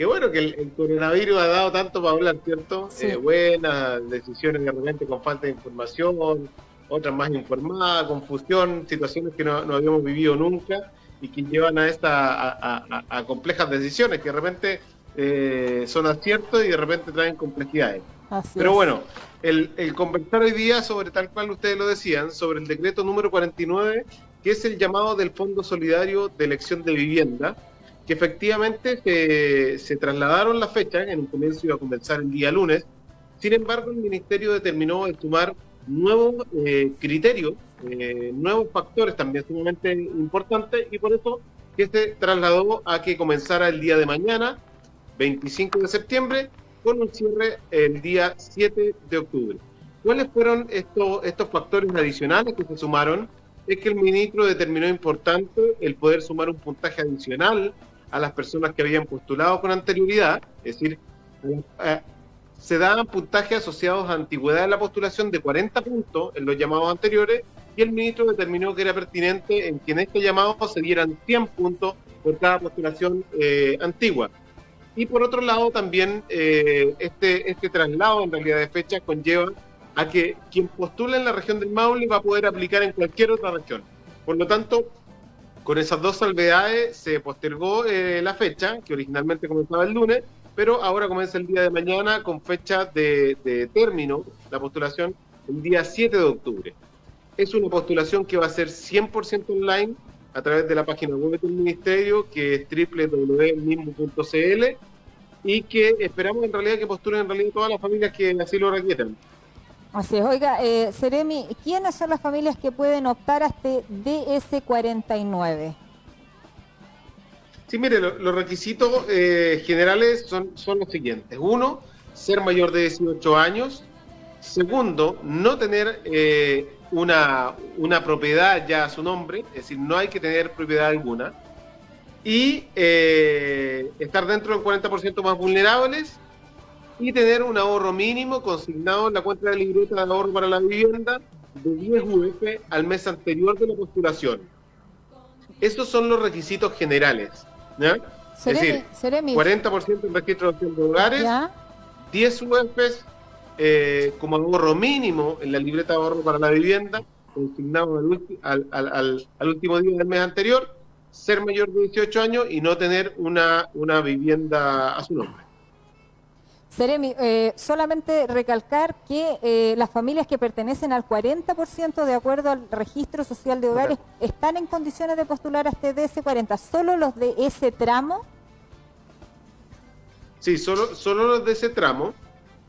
que bueno, que el, el coronavirus ha dado tanto para hablar, ¿cierto?
Sí.
Eh, buenas decisiones de repente con falta de información, otras más informadas, confusión, situaciones que no, no habíamos vivido nunca y que llevan a, esta, a, a- a- a complejas decisiones que de repente eh, son aciertos y de repente traen complejidades.
Así
Pero
es.
bueno, el, el conversar hoy día sobre tal cual ustedes lo decían, sobre el decreto número 49, que es el llamado del Fondo Solidario de Elección de Vivienda, que efectivamente se, se trasladaron las fechas, en un comienzo iba a comenzar el día lunes, sin embargo el Ministerio determinó el sumar nuevos eh, criterios, eh, nuevos factores también sumamente importantes, y por eso que se trasladó a que comenzara el día de mañana, 25 de septiembre, con un cierre el día 7 de octubre. ¿Cuáles fueron estos, estos factores adicionales que se sumaron? Es que el ministro determinó importante el poder sumar un puntaje adicional a las personas que habían postulado con anterioridad Es decir, eh, se daban puntajes asociados a antigüedad de la postulación de 40 puntos en los llamados anteriores y el ministro determinó que era pertinente en que en este llamado se dieran 100 puntos por cada postulación eh, antigua. Y por otro lado, también eh, este, este traslado en realidad de fecha conlleva a que quien postula en la región del Maule va a poder aplicar en cualquier otra región. Por lo tanto, con esas dos salvedades se postergó eh, la fecha, que originalmente comenzaba el lunes, pero ahora comienza el día de mañana con fecha de, de término, la postulación, el día 7 de octubre. Es una postulación que va a ser 100% online a través de la página web del ministerio, que es www.mismo.cl, y que esperamos en realidad que postulen en realidad todas las familias que así lo requieran.
Así es. Oiga, eh, Seremi, ¿quiénes son las familias que pueden optar a este DS49?
Sí, mire, los requisitos eh, generales son, son los siguientes. Uno, ser mayor de 18 años. Segundo, no tener eh, una, una propiedad ya a su nombre, es decir, no hay que tener propiedad alguna. Y eh, estar dentro del 40% más vulnerables y tener un ahorro mínimo consignado en la cuenta de libreta de ahorro para la vivienda de 10 UF al mes anterior de la postulación. Esos son los requisitos generales. ¿ya? es decir, 40% en registro de hogares, 10 UFs eh, como ahorro mínimo en la libreta de ahorro para la vivienda, consignado al, al, al, último día del mes anterior, ser mayor de 18 años y no tener una, una vivienda a su nombre.
Seremi, eh, solamente recalcar que eh, las familias que pertenecen al 40% de acuerdo al registro social de hogares están en condiciones de postular a este DS40. ¿Solo los de ese tramo?
Sí, solo, solo los de ese tramo,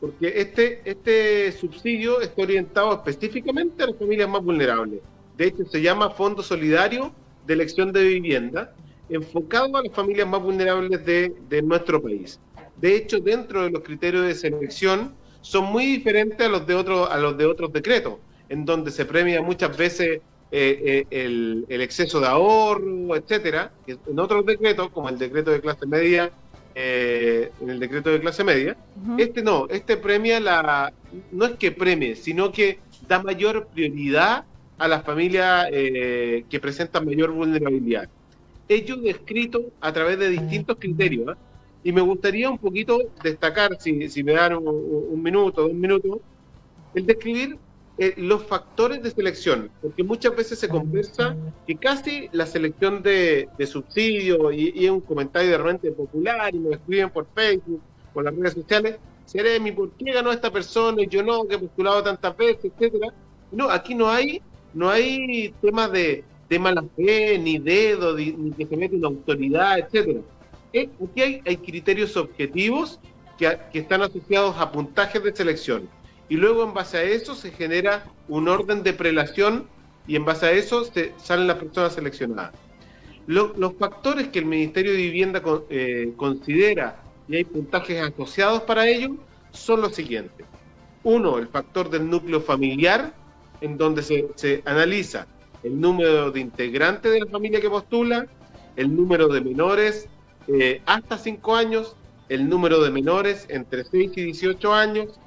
porque este, este subsidio está orientado específicamente a las familias más vulnerables. De hecho, se llama Fondo Solidario de Elección de Vivienda, enfocado a las familias más vulnerables de, de nuestro país. De hecho, dentro de los criterios de selección son muy diferentes a los de otros a los de otros decretos, en donde se premia muchas veces eh, eh, el, exceso de ahorro, etcétera. En otros decretos, como el decreto de clase media, eh, en el decreto de clase media, este no, este premia la, no es que premie, sino que da mayor prioridad a las familias que presentan mayor vulnerabilidad. Ello descrito a través de distintos criterios. Y me gustaría un poquito destacar, si, si me dan un, minuto, dos minutos, el describir eh, los factores de selección, porque muchas veces se conversa que casi la selección de, de y, es un comentario de repente popular y me escriben por Facebook, por las redes sociales, Seremi, ¿por qué ganó esta persona y yo no, que he postulado tantas veces, etcétera? No, aquí no hay, no hay temas de, de mala fe, ni dedo, ni que se mete una autoridad, etcétera aquí hay, criterios objetivos que, están asociados a puntajes de selección. Y luego en base a eso se genera un orden de prelación y en base a eso se salen las personas seleccionadas. los factores que el Ministerio de Vivienda eh, considera y hay puntajes asociados para ello son los siguientes. Uno, el factor del núcleo familiar, en donde se, se analiza el número de integrantes de la familia que postula, el número de menores eh, hasta 5 años, el número de menores entre 6 y 18 años,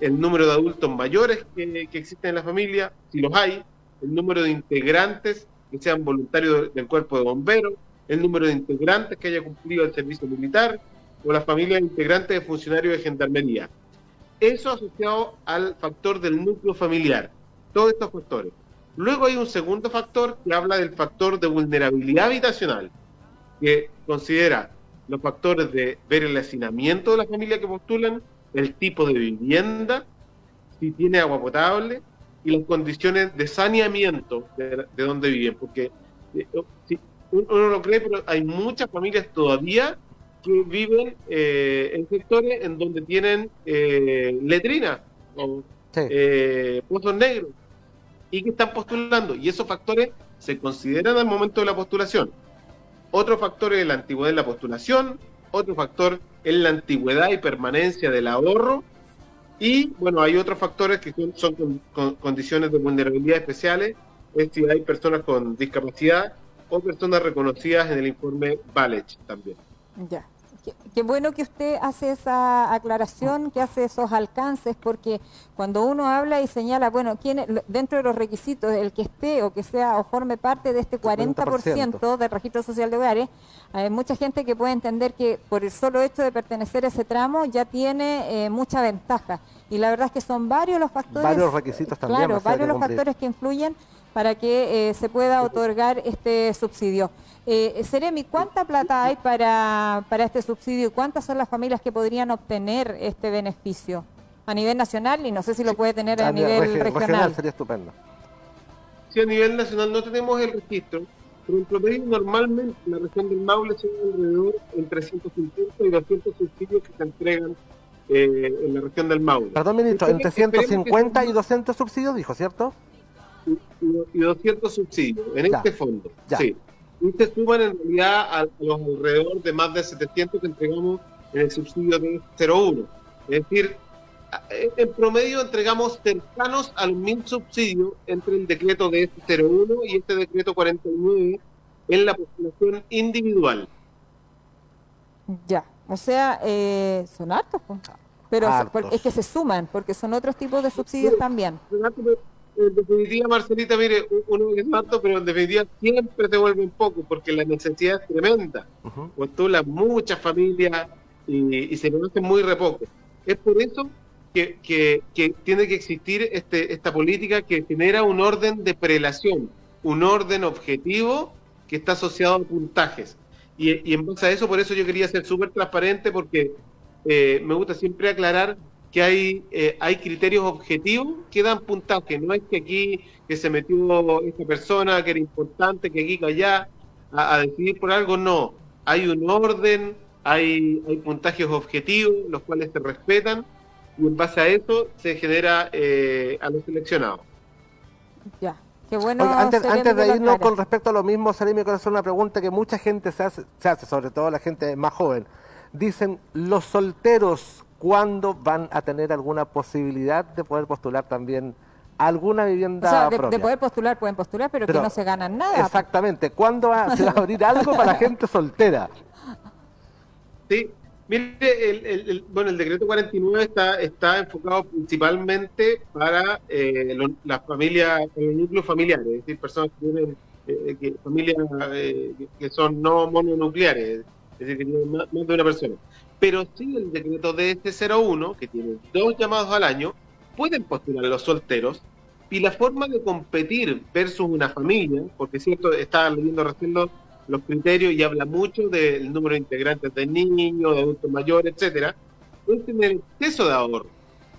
el número de adultos mayores que, existen en la familia, si los hay, el número de integrantes que sean voluntarios del cuerpo de bomberos, el número de integrantes que haya cumplido el servicio militar o las familias integrantes de funcionarios de gendarmería. Eso asociado al factor del núcleo familiar, todos estos factores. Luego hay un segundo factor que habla del factor de vulnerabilidad habitacional que considera los factores de ver el hacinamiento de la familia que postulan, el tipo de vivienda, si tiene agua potable y las condiciones de saneamiento de, donde viven. Porque eh, si uno lo cree, pero hay muchas familias todavía que viven eh, en sectores en donde tienen eh, letrinas o eh, pozos negros y que están postulando. Y esos factores se consideran al momento de la postulación. Otro factor es la antigüedad en la postulación, otro factor es la antigüedad y permanencia del ahorro, y bueno, hay otros factores que son, condiciones de vulnerabilidad especiales, es si hay personas con discapacidad o personas reconocidas en el informe Valech también.
Ya. Qué, bueno que usted hace esa aclaración, que hace esos alcances, porque cuando uno habla y señala, bueno, ¿quién, dentro de los requisitos, el que esté o que sea o forme parte de este 40%, del registro social de hogares, hay mucha gente que puede entender que por el solo hecho de pertenecer a ese tramo ya tiene eh, mucha ventaja. Y la verdad es que son varios los factores.
Varios requisitos también.
Claro, varios los factores que influyen para que eh, se pueda otorgar este subsidio. Eh, Seremi, ¿cuánta plata hay para, para este subsidio y cuántas son las familias que podrían obtener este beneficio a nivel nacional y no sé si lo puede tener a, nivel regional? regional?
sería estupendo.
Sí, a nivel nacional no tenemos el registro, pero en promedio normalmente en la región del Maule son alrededor entre 150 y 200 subsidios que se entregan eh, en la región del Maule.
Perdón, ministro, entre 150 y 200 subsidios, dijo, ¿cierto?
Y, 200 subsidios en este fondo. Sí y se suman en realidad a, los alrededor de más de 700 que entregamos en el subsidio de 01. Es decir, en promedio entregamos cercanos al mil subsidios entre el decreto de 01 y este decreto 49 en la población individual.
Ya, o sea, eh, son hartos, pero es que se suman, porque son otros tipos de subsidios también
en definitiva, Marcelita, mire, uno es tanto, pero en definitiva siempre te vuelve un poco, porque la necesidad es tremenda. Uh las muchas familias y, se conoce muy repoco. Es por eso que, que, tiene que existir este, esta política que genera un orden de prelación, un orden objetivo que está asociado a puntajes. Y, y en base a eso, por eso yo quería ser súper transparente, porque eh, me gusta siempre aclarar que hay, eh, hay criterios objetivos que dan puntaje. No es que aquí que se metió esta persona que era importante, que aquí, que allá, a, decidir por algo, no. Hay un orden, hay, hay puntajes objetivos, los cuales se respetan, y en base a eso se genera eh, a los seleccionados.
Ya. Qué bueno
antes, antes de irnos con respecto a lo mismo, Salim, quiero hacer una pregunta que mucha gente se hace, se hace, sobre todo la gente más joven. Dicen, los solteros ¿cuándo van a tener alguna posibilidad de poder postular también alguna vivienda
o sea, de, poder postular, pueden postular, pero, que no se ganan nada.
Exactamente. ¿Cuándo va, se va a abrir algo para gente soltera?
Sí, mire, el, bueno, el decreto 49 está, está enfocado principalmente para eh, las familias, los núcleos familiares, es decir, personas que tienen eh, que, familias eh, que son no mononucleares, es decir, que tienen más de una persona pero sí el decreto de este 01, que tiene dos llamados al año, pueden postular a los solteros y la forma de competir versus una familia, porque cierto, estaba leyendo recién los, criterios y habla mucho del número de integrantes de niños, de adultos mayores, etcétera, es tener exceso de ahorro.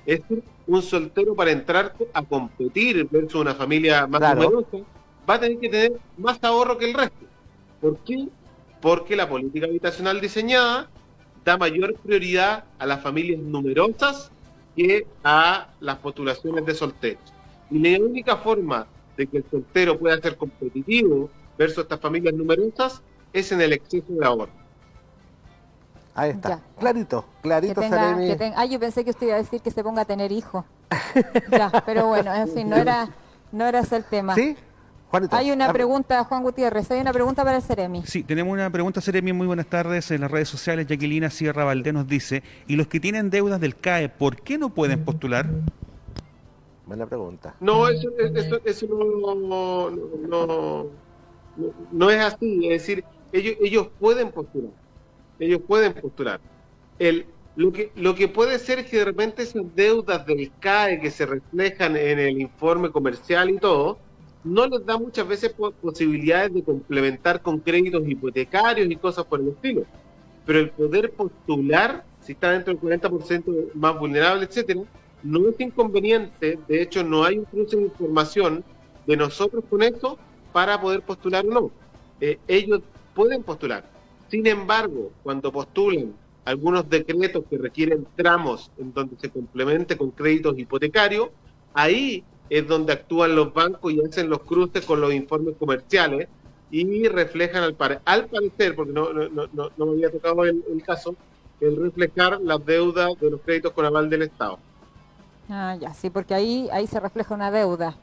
Es un soltero para entrar a competir versus una familia más numerosa va a tener que tener más ahorro que el resto. ¿Por qué? Porque la política habitacional diseñada da mayor prioridad a las familias numerosas que a las postulaciones de solteros. Y la única forma de que el soltero pueda ser competitivo versus estas familias numerosas es en el exceso de ahorro.
Ahí está. Clarito, clarito,
Ah, yo pensé que usted iba a decir que se ponga a tener hijos. ya, pero bueno, en fin, no era, no era ese el tema.
¿Sí?
Hay una pregunta, Juan Gutiérrez, hay una pregunta para el Ceremi.
Sí, tenemos una pregunta, Ceremi, muy buenas tardes. En las redes sociales, Jaquelina Sierra Valdés nos dice, ¿y los que tienen deudas del CAE, por qué no pueden postular?
Buena pregunta.
No, eso, eso, no, no, no, es así. Es decir, ellos, ellos pueden postular. Ellos pueden postular. El, lo, que, lo que puede ser es que de repente esas deudas del CAE que se reflejan en el informe comercial y todo, no les da muchas veces posibilidades de complementar con créditos hipotecarios y cosas por el estilo. Pero el poder postular, si está dentro del 40% más vulnerable, etcétera, no es inconveniente. De hecho, no hay un cruce de información de nosotros con esto para poder postular o no. Eh, ellos pueden postular. Sin embargo, cuando postulan algunos decretos que requieren tramos en donde se complemente con créditos hipotecarios, ahí es donde actúan los bancos y hacen los cruces con los informes comerciales y reflejan al, al parecer, porque no, no, no, no me había tocado el, caso, el reflejar las deudas de los créditos con aval del Estado.
Ah, ya, sí, porque ahí, ahí se refleja una deuda.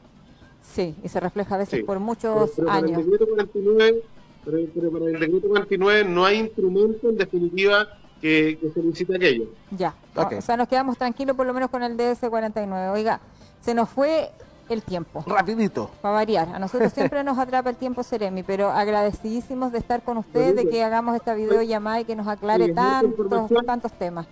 Sí, y se refleja a veces por muchos años.
Para el, decreto 49, pero, para el decreto 49 no hay instrumento, en definitiva, que, que solicite aquello.
Ya. O sea, nos quedamos tranquilos por lo menos con el DS49. Oiga, se nos fue el tiempo.
Rapidito.
Para variar, a nosotros siempre nos atrapa el tiempo Seremi, pero agradecidísimos de estar con ustedes, de que hagamos esta videollamada y que nos aclare tantos, tantos temas.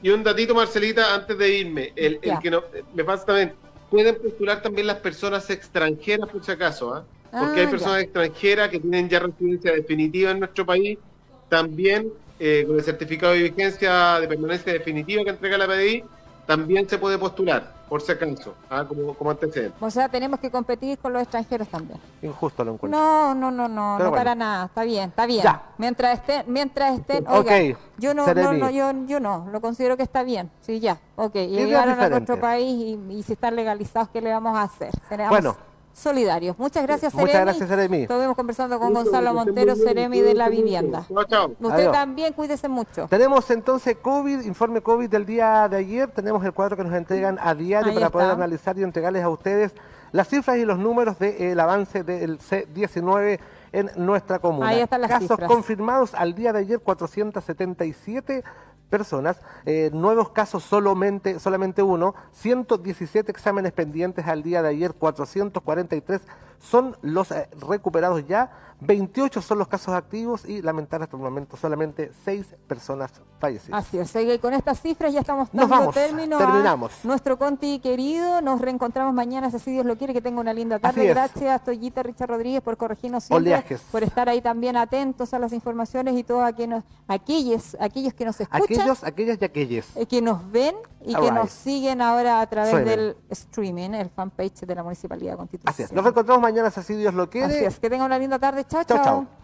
Y un datito, Marcelita, antes de irme, el, que no, me pasa también, pueden postular también las personas extranjeras, por si acaso, ¿ah? porque
Ah,
hay personas
ya.
extranjeras que tienen ya residencia definitiva en nuestro país, también eh, con el certificado de vigencia de permanencia definitiva que entrega la PDI, también se puede postular, por si acaso, ¿ah? como, como antecedente.
O sea, tenemos que competir con los extranjeros también.
Injusto lo encuentro.
No, no, no, no,
Pero
no
bueno.
para nada, está bien, está bien.
Ya.
Mientras estén, mientras estén,
Ok,
oiga, yo no, no, no, yo, yo no, lo considero que está bien, sí, ya, ok,
Ideas
llegaron a nuestro país y, y si están legalizados, ¿qué le vamos a hacer?
Bueno.
Solidarios. Muchas gracias,
Muchas
Seremi.
gracias, Seremi.
Estuvimos conversando con Gonzalo Montero, Seremi de la vivienda.
Chao, chao.
Usted
Adiós.
también, cuídese mucho.
Tenemos entonces COVID, informe COVID del día de ayer. Tenemos el cuadro que nos entregan a diario
Ahí
para
está.
poder analizar y entregarles a ustedes las cifras y los números del avance del C-19 en nuestra comuna.
Ahí están las
Casos
cifras.
confirmados al día de ayer, 477 personas. Eh, nuevos casos solamente, solamente uno. 117 exámenes pendientes al día de ayer, 443 son los eh, recuperados ya. 28 son los casos activos y lamentar hasta el momento solamente 6 personas fallecidas.
Así es, y con estas cifras ya estamos
Nos
dando
vamos,
término
terminamos.
a nuestro Conti querido. Nos reencontramos mañana, si Dios lo quiere, que tenga una linda tarde. Gracias, Toyita Richard Rodríguez, por corregirnos siempre,
Oleajes.
por estar ahí también atentos a las informaciones y todos aquellos, aquellos, aquellos que nos escuchan,
Aquellos, aquellas y aquellos.
eh, que nos ven y que nos siguen ahora a través del streaming, el fanpage de la Municipalidad de Constitución.
Así es. Nos encontramos mañana, si así Dios lo quiere.
Así es, que tenga una linda tarde.
Chao,
chao.
chao.